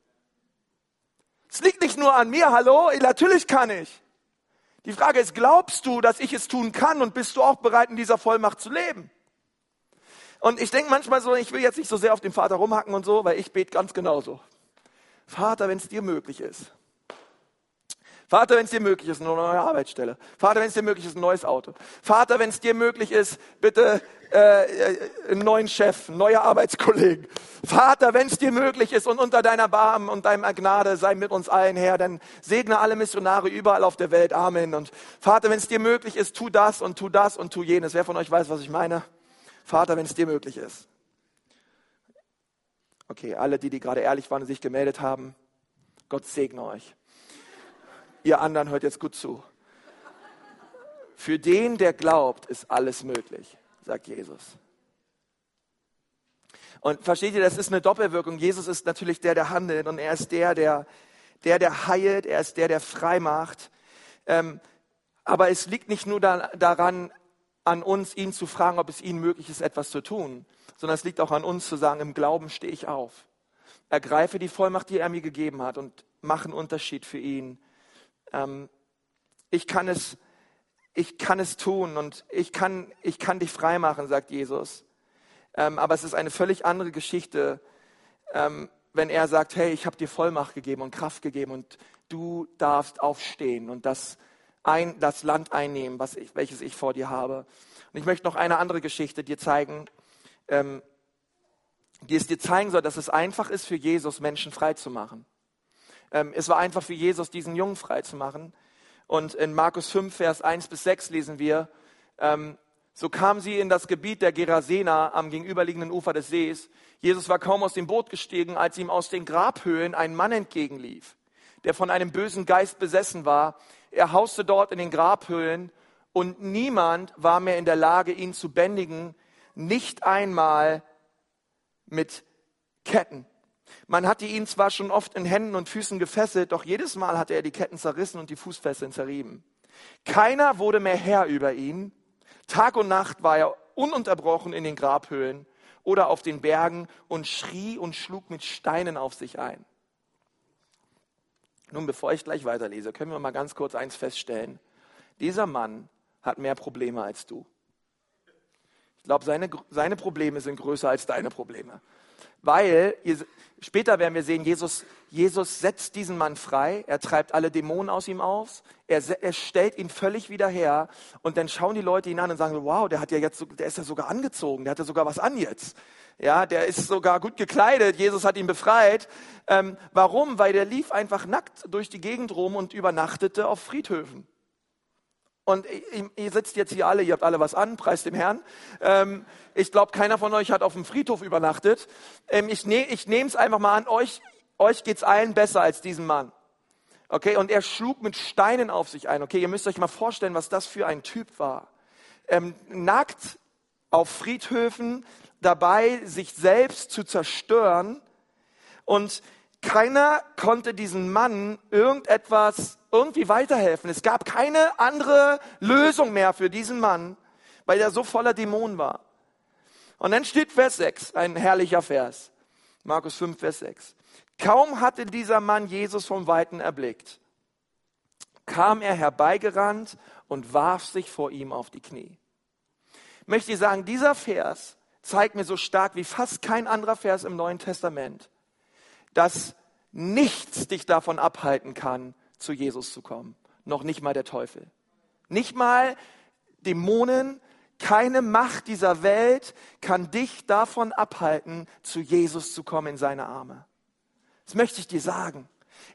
Es liegt nicht nur an mir, hallo, natürlich kann ich. Die Frage ist, glaubst du, dass ich es tun kann und bist du auch bereit, in dieser Vollmacht zu leben? Und ich denke manchmal so, ich will jetzt nicht so sehr auf den Vater rumhacken und so, weil ich bete ganz genauso. Vater, wenn es dir möglich ist. Vater, wenn es dir möglich ist, eine neue Arbeitsstelle. Vater, wenn es dir möglich ist, ein neues Auto. Vater, wenn es dir möglich ist, bitte äh, einen neuen Chef, neue Arbeitskollegen. Vater, wenn es dir möglich ist und unter deiner Barm und deiner Gnade sei mit uns allen her, dann segne alle Missionare überall auf der Welt. Amen. Und Vater, wenn es dir möglich ist, tu das und tu das und tu jenes. Wer von euch weiß, was ich meine? Vater, wenn es dir möglich ist. Okay, alle, die, die gerade ehrlich waren und sich gemeldet haben, Gott segne euch. Ihr anderen hört jetzt gut zu. Für den, der glaubt, ist alles möglich sagt Jesus. Und versteht ihr, das ist eine Doppelwirkung. Jesus ist natürlich der, der handelt und er ist der, der, der, der heilt, er ist der, der frei macht. Ähm, aber es liegt nicht nur da, daran, an uns, ihn zu fragen, ob es ihnen möglich ist, etwas zu tun, sondern es liegt auch an uns zu sagen, im Glauben stehe ich auf. Ergreife die Vollmacht, die er mir gegeben hat und mache einen Unterschied für ihn. Ähm, ich kann es, ich kann es tun und ich kann, ich kann dich frei machen, sagt Jesus. Ähm, aber es ist eine völlig andere Geschichte, ähm, wenn er sagt, hey, ich habe dir Vollmacht gegeben und Kraft gegeben und du darfst aufstehen und das, ein, das Land einnehmen, was ich, welches ich vor dir habe. Und ich möchte noch eine andere Geschichte dir zeigen, ähm, die es dir zeigen soll, dass es einfach ist für Jesus, Menschen frei zu machen. Ähm, es war einfach für Jesus, diesen Jungen frei zu machen. Und in Markus 5, Vers 1 bis 6 lesen wir, ähm, so kamen sie in das Gebiet der Gerasena am gegenüberliegenden Ufer des Sees. Jesus war kaum aus dem Boot gestiegen, als ihm aus den Grabhöhlen ein Mann entgegenlief, der von einem bösen Geist besessen war. Er hauste dort in den Grabhöhlen und niemand war mehr in der Lage, ihn zu bändigen, nicht einmal mit Ketten. Man hatte ihn zwar schon oft in Händen und Füßen gefesselt, doch jedes Mal hatte er die Ketten zerrissen und die Fußfesseln zerrieben. Keiner wurde mehr Herr über ihn. Tag und Nacht war er ununterbrochen in den Grabhöhlen oder auf den Bergen und schrie und schlug mit Steinen auf sich ein. Nun, bevor ich gleich weiterlese, können wir mal ganz kurz eins feststellen. Dieser Mann hat mehr Probleme als du. Ich glaube, seine, seine Probleme sind größer als deine Probleme. Weil, später werden wir sehen, Jesus, Jesus setzt diesen Mann frei, er treibt alle Dämonen aus ihm aus, er, er stellt ihn völlig wieder her und dann schauen die Leute ihn an und sagen, wow, der hat ja jetzt, der ist ja sogar angezogen, der hat ja sogar was an jetzt. Ja, der ist sogar gut gekleidet, Jesus hat ihn befreit. Ähm, warum? Weil der lief einfach nackt durch die Gegend rum und übernachtete auf Friedhöfen. Und ihr sitzt jetzt hier alle, ihr habt alle was an, preis dem Herrn. Ähm, ich glaube, keiner von euch hat auf dem Friedhof übernachtet. Ähm, ich ne, ich nehme es einfach mal an, euch, euch es allen besser als diesem Mann. Okay, und er schlug mit Steinen auf sich ein. Okay, ihr müsst euch mal vorstellen, was das für ein Typ war. Ähm, nackt auf Friedhöfen, dabei sich selbst zu zerstören. Und keiner konnte diesen Mann irgendetwas irgendwie weiterhelfen. Es gab keine andere Lösung mehr für diesen Mann, weil er so voller Dämonen war. Und dann steht Vers 6, ein herrlicher Vers. Markus 5, Vers 6. Kaum hatte dieser Mann Jesus vom Weiten erblickt, kam er herbeigerannt und warf sich vor ihm auf die Knie. Ich möchte sagen, dieser Vers zeigt mir so stark wie fast kein anderer Vers im Neuen Testament, dass nichts dich davon abhalten kann, zu Jesus zu kommen. Noch nicht mal der Teufel. Nicht mal Dämonen, keine Macht dieser Welt kann dich davon abhalten, zu Jesus zu kommen in seine Arme. Das möchte ich dir sagen.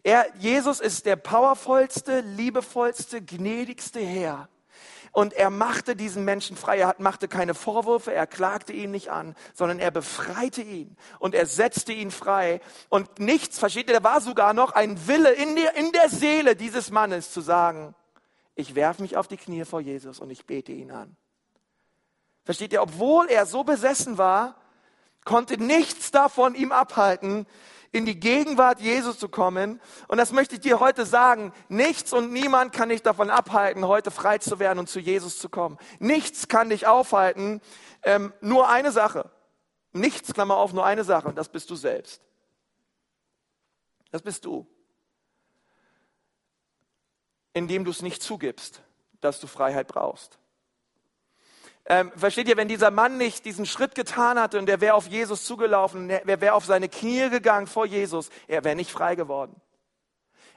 Er, Jesus ist der powervollste, liebevollste, gnädigste Herr und er machte diesen Menschen frei. Er machte keine Vorwürfe, er klagte ihn nicht an, sondern er befreite ihn und er setzte ihn frei. Und nichts, versteht ihr, da war sogar noch ein Wille in der, in der Seele dieses Mannes zu sagen, ich werfe mich auf die Knie vor Jesus und ich bete ihn an. Versteht ihr, obwohl er so besessen war, konnte nichts davon ihm abhalten, in die Gegenwart Jesus zu kommen. Und das möchte ich dir heute sagen. Nichts und niemand kann dich davon abhalten, heute frei zu werden und zu Jesus zu kommen. Nichts kann dich aufhalten. Ähm, nur eine Sache. Nichts, Klammer auf, nur eine Sache. Und das bist du selbst. Das bist du. Indem du es nicht zugibst, dass du Freiheit brauchst. Ähm, versteht ihr, wenn dieser Mann nicht diesen Schritt getan hatte und er wäre auf Jesus zugelaufen, er wäre auf seine Knie gegangen vor Jesus, er wäre nicht frei geworden.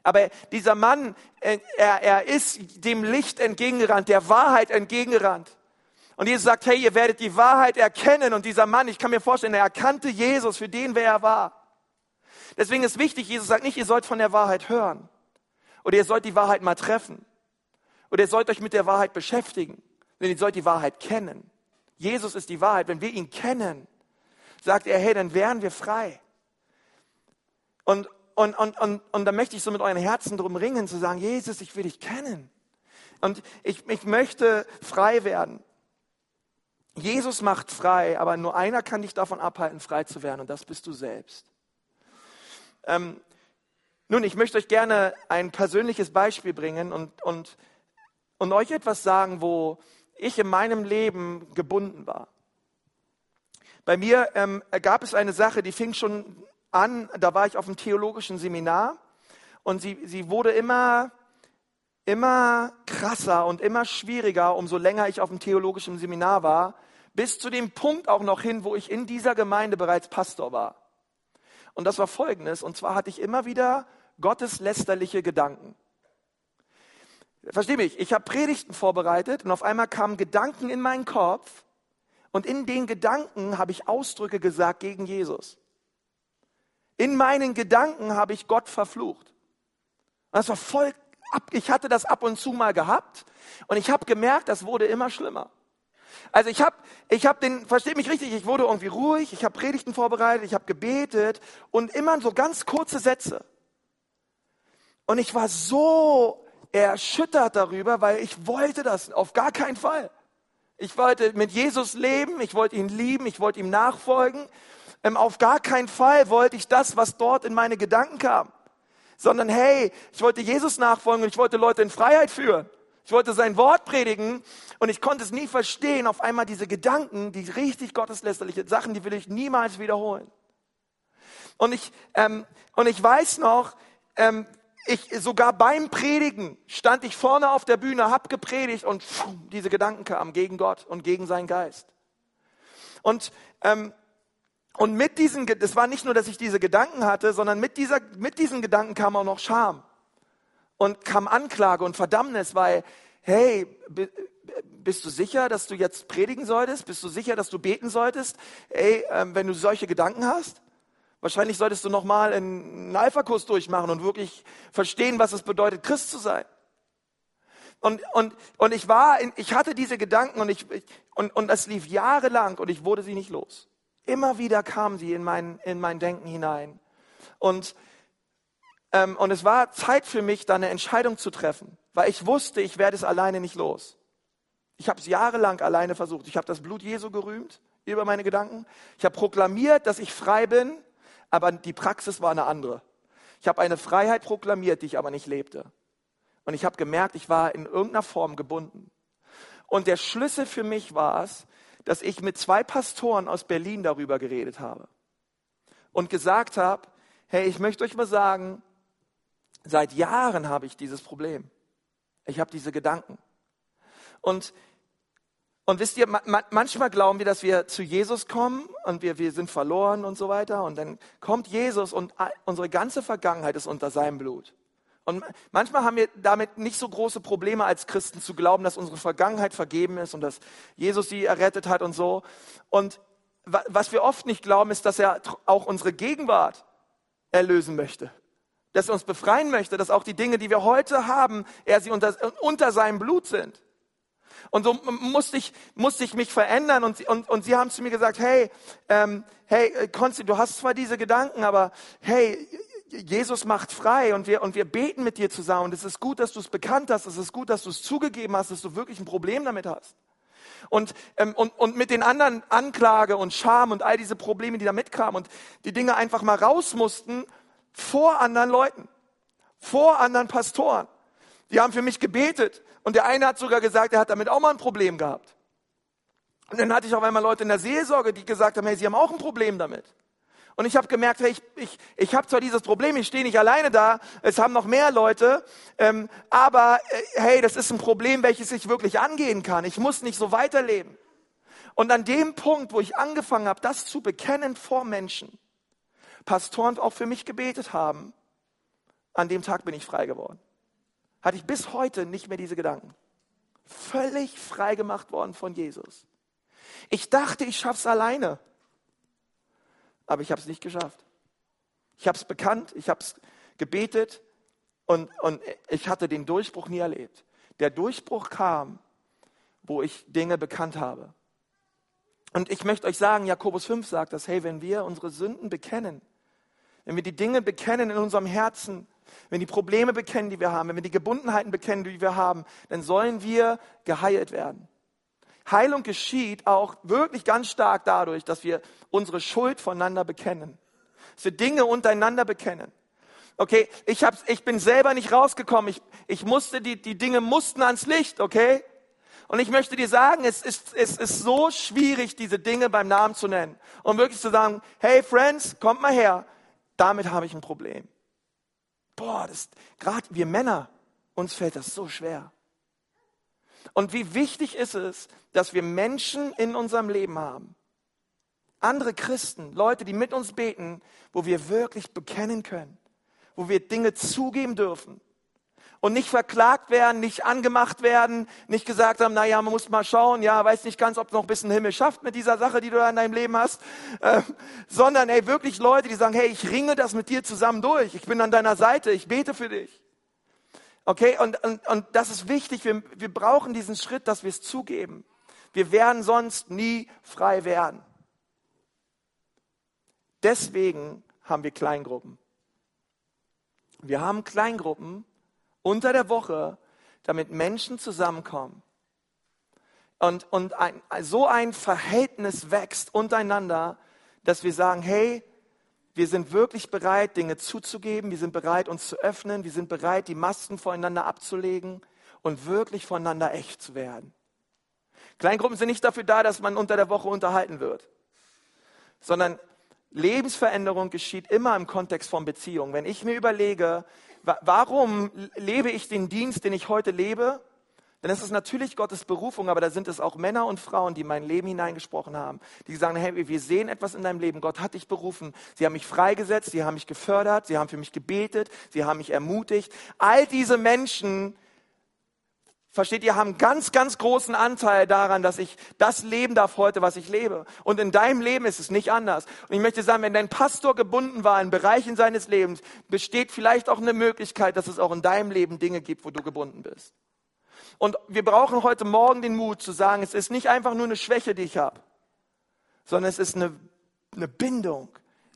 Aber dieser Mann, äh, er, er ist dem Licht entgegengerannt, der Wahrheit entgegengerannt. Und Jesus sagt, hey, ihr werdet die Wahrheit erkennen. Und dieser Mann, ich kann mir vorstellen, er erkannte Jesus für den, wer er war. Deswegen ist wichtig, Jesus sagt nicht, ihr sollt von der Wahrheit hören. Oder ihr sollt die Wahrheit mal treffen. Oder ihr sollt euch mit der Wahrheit beschäftigen. Denn ihr sollt die Wahrheit kennen. Jesus ist die Wahrheit. Wenn wir ihn kennen, sagt er, hey, dann wären wir frei. Und, und, und, und, und da möchte ich so mit euren Herzen drum ringen, zu sagen, Jesus, ich will dich kennen. Und ich, ich möchte frei werden. Jesus macht frei, aber nur einer kann dich davon abhalten, frei zu werden, und das bist du selbst. Ähm, nun, ich möchte euch gerne ein persönliches Beispiel bringen und, und, und euch etwas sagen, wo ich in meinem Leben gebunden war. Bei mir ähm, gab es eine Sache, die fing schon an, da war ich auf einem theologischen Seminar und sie, sie wurde immer, immer krasser und immer schwieriger, umso länger ich auf dem theologischen Seminar war, bis zu dem Punkt auch noch hin, wo ich in dieser Gemeinde bereits Pastor war. Und das war folgendes, und zwar hatte ich immer wieder gotteslästerliche Gedanken. Versteh mich, ich habe Predigten vorbereitet und auf einmal kamen Gedanken in meinen Kopf und in den Gedanken habe ich Ausdrücke gesagt gegen Jesus. In meinen Gedanken habe ich Gott verflucht. Das war voll ab, ich hatte das ab und zu mal gehabt und ich habe gemerkt, das wurde immer schlimmer. Also ich habe ich hab den, versteht mich richtig, ich wurde irgendwie ruhig, ich habe Predigten vorbereitet, ich habe gebetet und immer so ganz kurze Sätze. Und ich war so erschüttert darüber, weil ich wollte das auf gar keinen Fall. Ich wollte mit Jesus leben, ich wollte ihn lieben, ich wollte ihm nachfolgen. Ähm, auf gar keinen Fall wollte ich das, was dort in meine Gedanken kam. Sondern hey, ich wollte Jesus nachfolgen und ich wollte Leute in Freiheit führen. Ich wollte sein Wort predigen und ich konnte es nie verstehen. Auf einmal diese Gedanken, die richtig gotteslästerliche Sachen, die will ich niemals wiederholen. Und ich, ähm, und ich weiß noch, ähm, ich sogar beim Predigen stand ich vorne auf der Bühne, hab gepredigt und pfuh, diese Gedanken kamen gegen Gott und gegen seinen Geist. Und ähm, und mit diesen, das war nicht nur, dass ich diese Gedanken hatte, sondern mit dieser, mit diesen Gedanken kam auch noch Scham und kam Anklage und Verdammnis, weil, hey, bist du sicher, dass du jetzt predigen solltest? Bist du sicher, dass du beten solltest? Ey, ähm, wenn du solche Gedanken hast? Wahrscheinlich solltest du nochmal einen Alpha-Kurs durchmachen und wirklich verstehen, was es bedeutet, Christ zu sein. Und, und, und ich war, in, ich hatte diese Gedanken und ich, und, und das lief jahrelang und ich wurde sie nicht los. Immer wieder kamen sie in mein, in mein Denken hinein. Und, ähm, und es war Zeit für mich, da eine Entscheidung zu treffen, weil ich wusste, ich werde es alleine nicht los. Ich habe es jahrelang alleine versucht. Ich habe das Blut Jesu gerühmt über meine Gedanken. Ich habe proklamiert, dass ich frei bin aber die Praxis war eine andere. Ich habe eine Freiheit proklamiert, die ich aber nicht lebte. Und ich habe gemerkt, ich war in irgendeiner Form gebunden. Und der Schlüssel für mich war es, dass ich mit zwei Pastoren aus Berlin darüber geredet habe und gesagt habe, hey, ich möchte euch mal sagen, seit Jahren habe ich dieses Problem. Ich habe diese Gedanken. Und und wisst ihr, manchmal glauben wir, dass wir zu Jesus kommen und wir, wir sind verloren und so weiter. Und dann kommt Jesus und unsere ganze Vergangenheit ist unter seinem Blut. Und manchmal haben wir damit nicht so große Probleme als Christen zu glauben, dass unsere Vergangenheit vergeben ist und dass Jesus sie errettet hat und so. Und was wir oft nicht glauben, ist, dass er auch unsere Gegenwart erlösen möchte. Dass er uns befreien möchte, dass auch die Dinge, die wir heute haben, er sie unter, unter seinem Blut sind. Und so musste ich, musste ich mich verändern. Und, und, und sie haben zu mir gesagt, hey, ähm, hey, äh, Konsti, du hast zwar diese Gedanken, aber hey, Jesus macht frei und wir, und wir beten mit dir zusammen. Und es ist gut, dass du es bekannt hast. Es ist gut, dass du es zugegeben hast, dass du wirklich ein Problem damit hast. Und, ähm, und, und mit den anderen Anklage und Scham und all diese Probleme, die da mitkamen und die Dinge einfach mal raus mussten vor anderen Leuten, vor anderen Pastoren. Die haben für mich gebetet. Und der eine hat sogar gesagt, er hat damit auch mal ein Problem gehabt. Und dann hatte ich auf einmal Leute in der Seelsorge, die gesagt haben, hey, sie haben auch ein Problem damit. Und ich habe gemerkt, hey, ich, ich, ich habe zwar dieses Problem, ich stehe nicht alleine da, es haben noch mehr Leute, ähm, aber äh, hey, das ist ein Problem, welches ich wirklich angehen kann. Ich muss nicht so weiterleben. Und an dem Punkt, wo ich angefangen habe, das zu bekennen vor Menschen, Pastoren auch für mich gebetet haben, an dem Tag bin ich frei geworden hatte ich bis heute nicht mehr diese Gedanken. Völlig frei gemacht worden von Jesus. Ich dachte, ich schaff's alleine. Aber ich habe es nicht geschafft. Ich habe es bekannt, ich habe es gebetet und, und ich hatte den Durchbruch nie erlebt. Der Durchbruch kam, wo ich Dinge bekannt habe. Und ich möchte euch sagen, Jakobus 5 sagt das, hey, wenn wir unsere Sünden bekennen, wenn wir die Dinge bekennen in unserem Herzen, wenn die Probleme bekennen, die wir haben, wenn wir die Gebundenheiten bekennen, die wir haben, dann sollen wir geheilt werden. Heilung geschieht auch wirklich ganz stark dadurch, dass wir unsere Schuld voneinander bekennen. Dass wir Dinge untereinander bekennen. Okay, ich, hab's, ich bin selber nicht rausgekommen. Ich, ich musste, die, die Dinge mussten ans Licht, okay? Und ich möchte dir sagen, es ist, es ist so schwierig, diese Dinge beim Namen zu nennen. Und wirklich zu sagen, hey Friends, kommt mal her. Damit habe ich ein Problem. Boah, das, gerade wir Männer, uns fällt das so schwer. Und wie wichtig ist es, dass wir Menschen in unserem Leben haben, andere Christen, Leute, die mit uns beten, wo wir wirklich bekennen können, wo wir Dinge zugeben dürfen und nicht verklagt werden, nicht angemacht werden, nicht gesagt haben, naja, man muss mal schauen, ja, weiß nicht ganz, ob noch ein bisschen Himmel schafft mit dieser Sache, die du da in deinem Leben hast, äh, sondern hey, wirklich Leute, die sagen, hey, ich ringe das mit dir zusammen durch, ich bin an deiner Seite, ich bete für dich. Okay, und, und, und das ist wichtig, wir, wir brauchen diesen Schritt, dass wir es zugeben. Wir werden sonst nie frei werden. Deswegen haben wir Kleingruppen. Wir haben Kleingruppen unter der Woche, damit Menschen zusammenkommen. Und, und ein, so ein Verhältnis wächst untereinander, dass wir sagen, hey, wir sind wirklich bereit, Dinge zuzugeben, wir sind bereit, uns zu öffnen, wir sind bereit, die Masken voreinander abzulegen und wirklich voneinander echt zu werden. Kleingruppen sind nicht dafür da, dass man unter der Woche unterhalten wird, sondern Lebensveränderung geschieht immer im Kontext von Beziehung. Wenn ich mir überlege, warum lebe ich den Dienst, den ich heute lebe, ist es natürlich Gottes Berufung, aber da sind es auch Männer und Frauen, die in mein Leben hineingesprochen haben, die sagen, hey, wir sehen etwas in deinem Leben, Gott hat dich berufen, sie haben mich freigesetzt, sie haben mich gefördert, sie haben für mich gebetet, sie haben mich ermutigt. All diese Menschen Versteht ihr, haben ganz, ganz großen Anteil daran, dass ich das leben darf heute, was ich lebe. Und in deinem Leben ist es nicht anders. Und ich möchte sagen, wenn dein Pastor gebunden war in Bereichen seines Lebens, besteht vielleicht auch eine Möglichkeit, dass es auch in deinem Leben Dinge gibt, wo du gebunden bist. Und wir brauchen heute Morgen den Mut zu sagen, es ist nicht einfach nur eine Schwäche, die ich habe, sondern es ist eine, eine Bindung,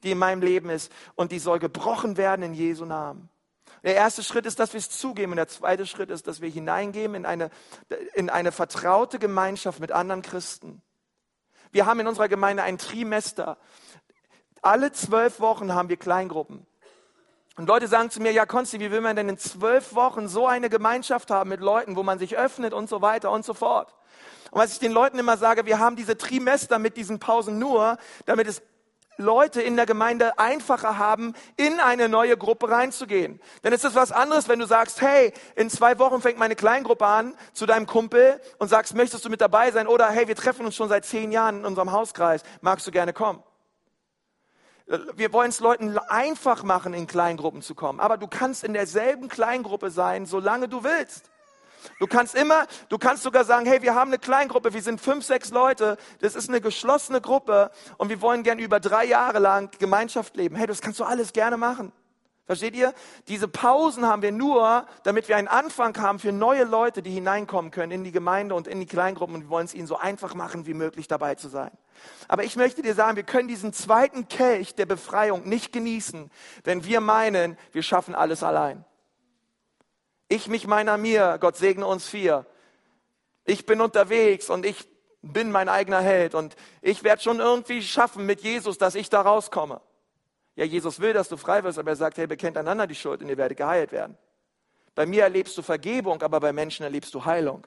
die in meinem Leben ist und die soll gebrochen werden in Jesu Namen. Der erste Schritt ist, dass wir es zugeben. Und der zweite Schritt ist, dass wir hineingehen in eine, in eine vertraute Gemeinschaft mit anderen Christen. Wir haben in unserer Gemeinde ein Trimester. Alle zwölf Wochen haben wir Kleingruppen. Und Leute sagen zu mir, ja Konsti, wie will man denn in zwölf Wochen so eine Gemeinschaft haben mit Leuten, wo man sich öffnet und so weiter und so fort. Und was ich den Leuten immer sage, wir haben diese Trimester mit diesen Pausen nur, damit es Leute in der Gemeinde einfacher haben, in eine neue Gruppe reinzugehen. Denn es ist was anderes, wenn du sagst, hey, in zwei Wochen fängt meine Kleingruppe an zu deinem Kumpel und sagst, möchtest du mit dabei sein? Oder hey, wir treffen uns schon seit zehn Jahren in unserem Hauskreis, magst du gerne kommen? Wir wollen es Leuten einfach machen, in Kleingruppen zu kommen. Aber du kannst in derselben Kleingruppe sein, solange du willst. Du kannst immer, du kannst sogar sagen, hey, wir haben eine Kleingruppe, wir sind fünf, sechs Leute, das ist eine geschlossene Gruppe und wir wollen gerne über drei Jahre lang Gemeinschaft leben. Hey, das kannst du alles gerne machen. Versteht ihr? Diese Pausen haben wir nur, damit wir einen Anfang haben für neue Leute, die hineinkommen können in die Gemeinde und in die Kleingruppen und wir wollen es ihnen so einfach machen, wie möglich dabei zu sein. Aber ich möchte dir sagen, wir können diesen zweiten Kelch der Befreiung nicht genießen, wenn wir meinen, wir schaffen alles allein. Ich, mich, meiner, mir. Gott segne uns vier. Ich bin unterwegs und ich bin mein eigener Held und ich werde schon irgendwie schaffen mit Jesus, dass ich da rauskomme. Ja, Jesus will, dass du frei wirst, aber er sagt, hey, bekennt einander die Schuld und ihr werdet geheilt werden. Bei mir erlebst du Vergebung, aber bei Menschen erlebst du Heilung.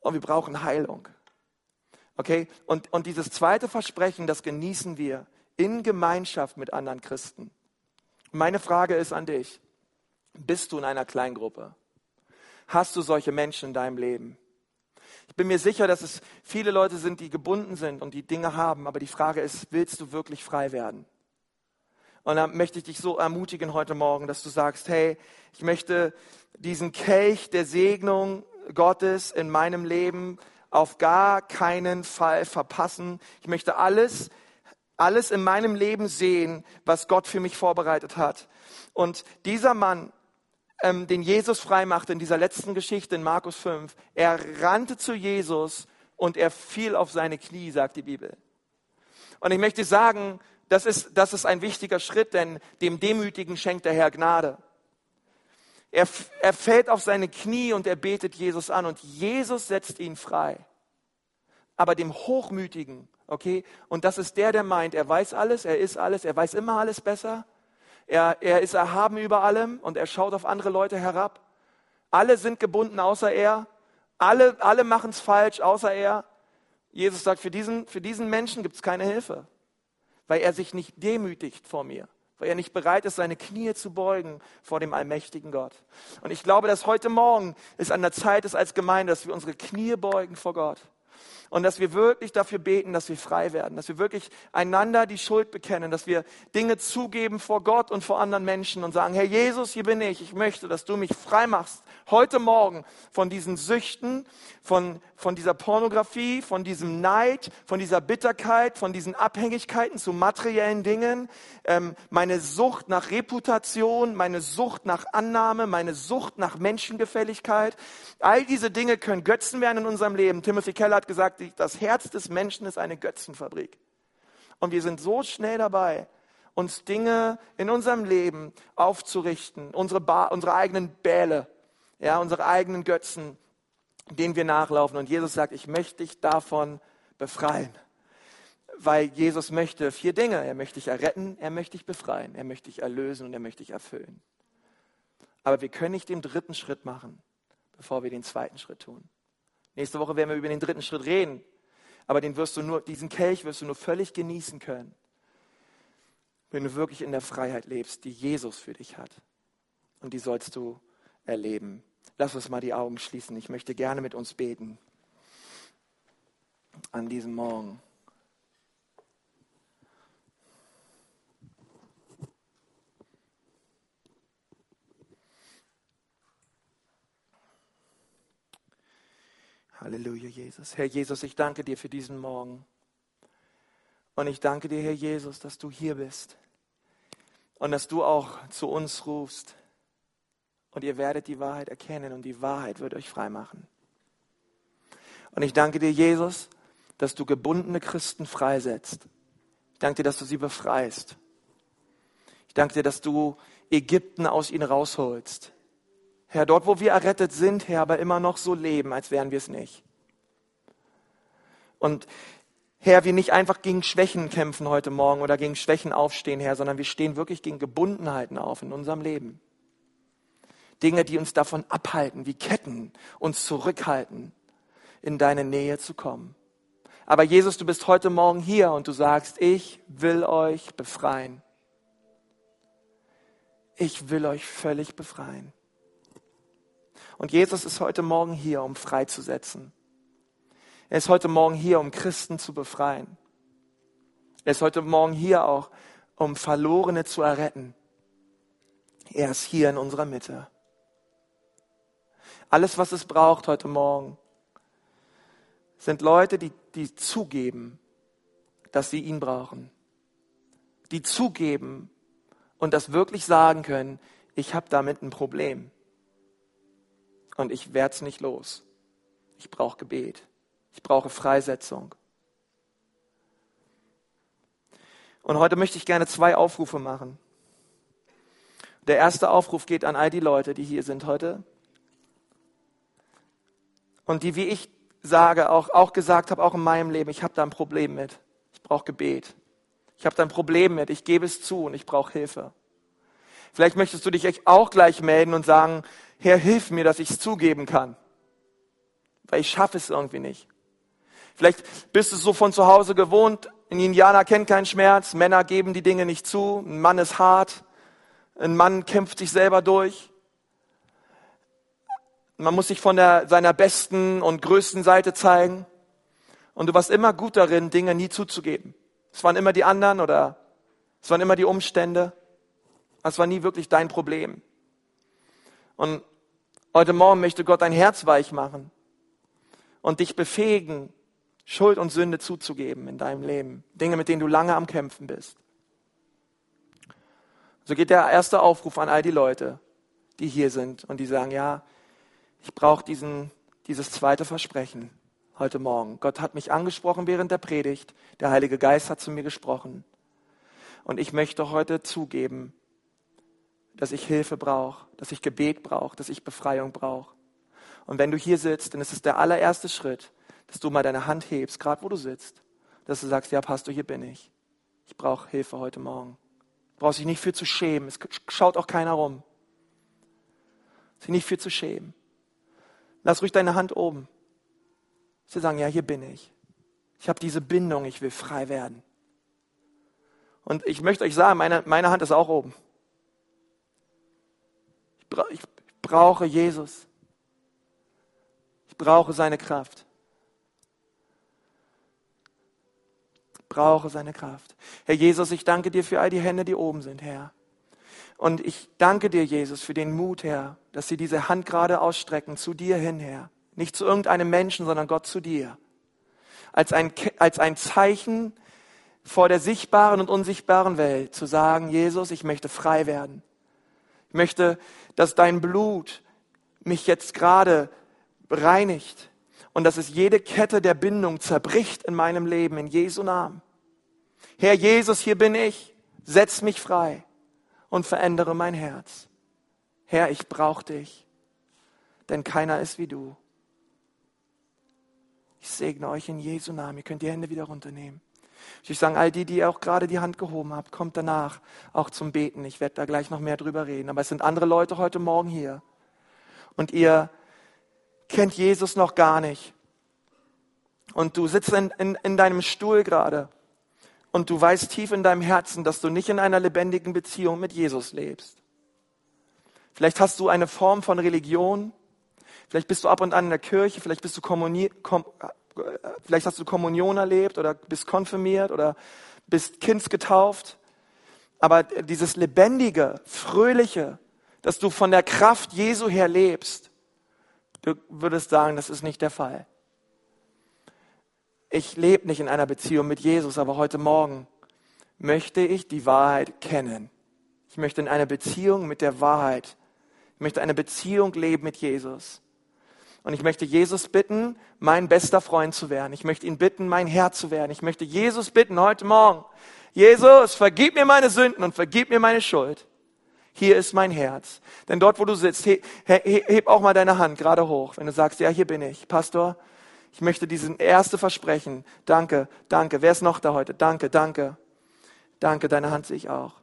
Und wir brauchen Heilung. Okay? Und, und dieses zweite Versprechen, das genießen wir in Gemeinschaft mit anderen Christen. Meine Frage ist an dich. Bist du in einer Kleingruppe? Hast du solche Menschen in deinem Leben? Ich bin mir sicher, dass es viele Leute sind, die gebunden sind und die Dinge haben, aber die Frage ist, willst du wirklich frei werden? Und dann möchte ich dich so ermutigen heute Morgen, dass du sagst, hey, ich möchte diesen Kelch der Segnung Gottes in meinem Leben auf gar keinen Fall verpassen. Ich möchte alles, alles in meinem Leben sehen, was Gott für mich vorbereitet hat. Und dieser Mann, ähm, den Jesus freimachte in dieser letzten Geschichte in Markus 5, er rannte zu Jesus und er fiel auf seine Knie, sagt die Bibel. Und ich möchte sagen, das ist, das ist ein wichtiger Schritt, denn dem Demütigen schenkt der Herr Gnade. Er, er fällt auf seine Knie und er betet Jesus an und Jesus setzt ihn frei. Aber dem Hochmütigen, okay, und das ist der, der meint, er weiß alles, er ist alles, er weiß immer alles besser, er, er ist erhaben über allem und er schaut auf andere Leute herab. Alle sind gebunden außer er alle, alle machen es falsch, außer er. Jesus sagt, für diesen, für diesen Menschen gibt es keine Hilfe, weil er sich nicht demütigt vor mir, weil er nicht bereit ist, seine Knie zu beugen vor dem allmächtigen Gott. Und ich glaube, dass heute Morgen es an der Zeit ist als Gemeinde, dass wir unsere Knie beugen vor Gott und dass wir wirklich dafür beten, dass wir frei werden, dass wir wirklich einander die Schuld bekennen, dass wir Dinge zugeben vor Gott und vor anderen Menschen und sagen, Herr Jesus, hier bin ich, ich möchte, dass du mich frei machst, heute Morgen von diesen Süchten, von, von dieser Pornografie, von diesem Neid, von dieser Bitterkeit, von diesen Abhängigkeiten zu materiellen Dingen, ähm, meine Sucht nach Reputation, meine Sucht nach Annahme, meine Sucht nach Menschengefälligkeit. All diese Dinge können Götzen werden in unserem Leben. Timothy Keller hat gesagt, das Herz des Menschen ist eine Götzenfabrik. Und wir sind so schnell dabei, uns Dinge in unserem Leben aufzurichten, unsere, ba unsere eigenen Bälle, ja, unsere eigenen Götzen, denen wir nachlaufen. Und Jesus sagt, ich möchte dich davon befreien. Weil Jesus möchte vier Dinge. Er möchte dich erretten, er möchte dich befreien, er möchte dich erlösen und er möchte dich erfüllen. Aber wir können nicht den dritten Schritt machen, bevor wir den zweiten Schritt tun. Nächste Woche werden wir über den dritten Schritt reden. Aber den wirst du nur, diesen Kelch wirst du nur völlig genießen können, wenn du wirklich in der Freiheit lebst, die Jesus für dich hat. Und die sollst du erleben. Lass uns mal die Augen schließen. Ich möchte gerne mit uns beten an diesem Morgen. Halleluja, Jesus. Herr Jesus, ich danke dir für diesen Morgen. Und ich danke dir, Herr Jesus, dass du hier bist und dass du auch zu uns rufst und ihr werdet die Wahrheit erkennen und die Wahrheit wird euch frei machen. Und ich danke dir, Jesus, dass du gebundene Christen freisetzt. Ich danke dir, dass du sie befreist. Ich danke dir, dass du Ägypten aus ihnen rausholst. Herr, dort, wo wir errettet sind, Herr, aber immer noch so leben, als wären wir es nicht. Und Herr, wir nicht einfach gegen Schwächen kämpfen heute Morgen oder gegen Schwächen aufstehen, Herr, sondern wir stehen wirklich gegen Gebundenheiten auf in unserem Leben. Dinge, die uns davon abhalten, wie Ketten uns zurückhalten, in deine Nähe zu kommen. Aber Jesus, du bist heute Morgen hier und du sagst, ich will euch befreien. Ich will euch völlig befreien. Und Jesus ist heute Morgen hier, um freizusetzen. Er ist heute Morgen hier, um Christen zu befreien. Er ist heute Morgen hier auch, um Verlorene zu erretten. Er ist hier in unserer Mitte. Alles, was es braucht heute Morgen, sind Leute, die, die zugeben, dass sie ihn brauchen. Die zugeben und das wirklich sagen können, ich habe damit ein Problem. Und ich werde es nicht los. Ich brauche Gebet. Ich brauche Freisetzung. Und heute möchte ich gerne zwei Aufrufe machen. Der erste Aufruf geht an all die Leute, die hier sind heute und die, wie ich sage, auch, auch gesagt habe, auch in meinem Leben, ich habe da ein Problem mit. Ich brauche Gebet. Ich habe da ein Problem mit. Ich gebe es zu und ich brauche Hilfe. Vielleicht möchtest du dich auch gleich melden und sagen, Herr, hilf mir, dass ich es zugeben kann. Weil ich schaffe es irgendwie nicht. Vielleicht bist du so von zu Hause gewohnt, ein Indianer kennt keinen Schmerz, Männer geben die Dinge nicht zu, ein Mann ist hart, ein Mann kämpft sich selber durch. Man muss sich von der, seiner besten und größten Seite zeigen. Und du warst immer gut darin, Dinge nie zuzugeben. Es waren immer die anderen oder es waren immer die Umstände. Es war nie wirklich dein Problem. Und heute Morgen möchte Gott dein Herz weich machen und dich befähigen, Schuld und Sünde zuzugeben in deinem Leben. Dinge, mit denen du lange am Kämpfen bist. So geht der erste Aufruf an all die Leute, die hier sind und die sagen, ja, ich brauche diesen, dieses zweite Versprechen heute Morgen. Gott hat mich angesprochen während der Predigt. Der Heilige Geist hat zu mir gesprochen. Und ich möchte heute zugeben, dass ich Hilfe brauche, dass ich Gebet brauche, dass ich Befreiung brauche. Und wenn du hier sitzt, dann ist es der allererste Schritt, dass du mal deine Hand hebst, gerade wo du sitzt, dass du sagst, ja Pastor, hier bin ich. Ich brauche Hilfe heute Morgen. Du brauchst dich nicht für zu schämen. Es schaut auch keiner rum. Sich nicht für zu schämen. Lass ruhig deine Hand oben. Sie sagen, ja, hier bin ich. Ich habe diese Bindung, ich will frei werden. Und ich möchte euch sagen, meine, meine Hand ist auch oben. Ich, bra ich brauche Jesus. Ich brauche seine Kraft. Ich brauche seine Kraft. Herr Jesus, ich danke dir für all die Hände, die oben sind, Herr. Und ich danke dir, Jesus, für den Mut, Herr, dass sie diese Hand gerade ausstrecken zu dir hin, Herr. Nicht zu irgendeinem Menschen, sondern Gott zu dir. Als ein, als ein Zeichen vor der sichtbaren und unsichtbaren Welt zu sagen, Jesus, ich möchte frei werden. Ich möchte, dass dein Blut mich jetzt gerade reinigt und dass es jede Kette der Bindung zerbricht in meinem Leben, in Jesu Namen. Herr Jesus, hier bin ich, setz mich frei und verändere mein Herz. Herr, ich brauche dich, denn keiner ist wie du. Ich segne euch in Jesu Namen. Ihr könnt die Hände wieder runternehmen. Ich sage all die, die auch gerade die Hand gehoben habt, kommt danach auch zum Beten. Ich werde da gleich noch mehr drüber reden. Aber es sind andere Leute heute Morgen hier. Und ihr kennt Jesus noch gar nicht. Und du sitzt in, in, in deinem Stuhl gerade. Und du weißt tief in deinem Herzen, dass du nicht in einer lebendigen Beziehung mit Jesus lebst. Vielleicht hast du eine Form von Religion, Vielleicht bist du ab und an in der Kirche, vielleicht bist du vielleicht hast du Kommunion erlebt oder bist konfirmiert oder bist kindsgetauft. Aber dieses lebendige, fröhliche, dass du von der Kraft Jesu her lebst, du würdest sagen, das ist nicht der Fall. Ich lebe nicht in einer Beziehung mit Jesus, aber heute Morgen möchte ich die Wahrheit kennen. Ich möchte in einer Beziehung mit der Wahrheit. Ich möchte eine Beziehung leben mit Jesus. Und ich möchte Jesus bitten, mein bester Freund zu werden. Ich möchte ihn bitten, mein Herr zu werden. Ich möchte Jesus bitten heute Morgen, Jesus, vergib mir meine Sünden und vergib mir meine Schuld. Hier ist mein Herz. Denn dort, wo du sitzt, he, he, heb auch mal deine Hand gerade hoch, wenn du sagst, ja, hier bin ich. Pastor, ich möchte diesen erste Versprechen. Danke, danke. Wer ist noch da heute? Danke, danke. Danke, deine Hand sehe ich auch.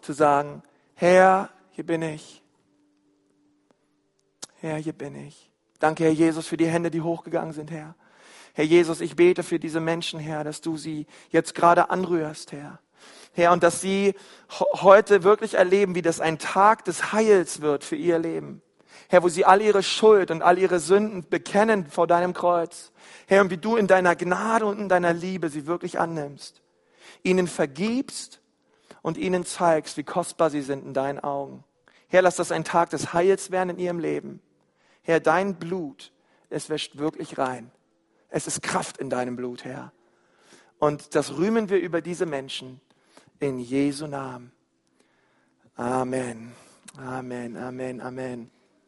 Zu sagen, Herr, hier bin ich. Herr, hier bin ich. Danke, Herr Jesus, für die Hände, die hochgegangen sind, Herr. Herr Jesus, ich bete für diese Menschen, Herr, dass du sie jetzt gerade anrührst, Herr. Herr, und dass sie heute wirklich erleben, wie das ein Tag des Heils wird für ihr Leben. Herr, wo sie all ihre Schuld und all ihre Sünden bekennen vor deinem Kreuz. Herr, und wie du in deiner Gnade und in deiner Liebe sie wirklich annimmst. Ihnen vergibst und ihnen zeigst, wie kostbar sie sind in deinen Augen. Herr, lass das ein Tag des Heils werden in ihrem Leben. Herr, dein Blut, es wäscht wirklich rein. Es ist Kraft in deinem Blut, Herr. Und das rühmen wir über diese Menschen in Jesu Namen. Amen. Amen, Amen, Amen.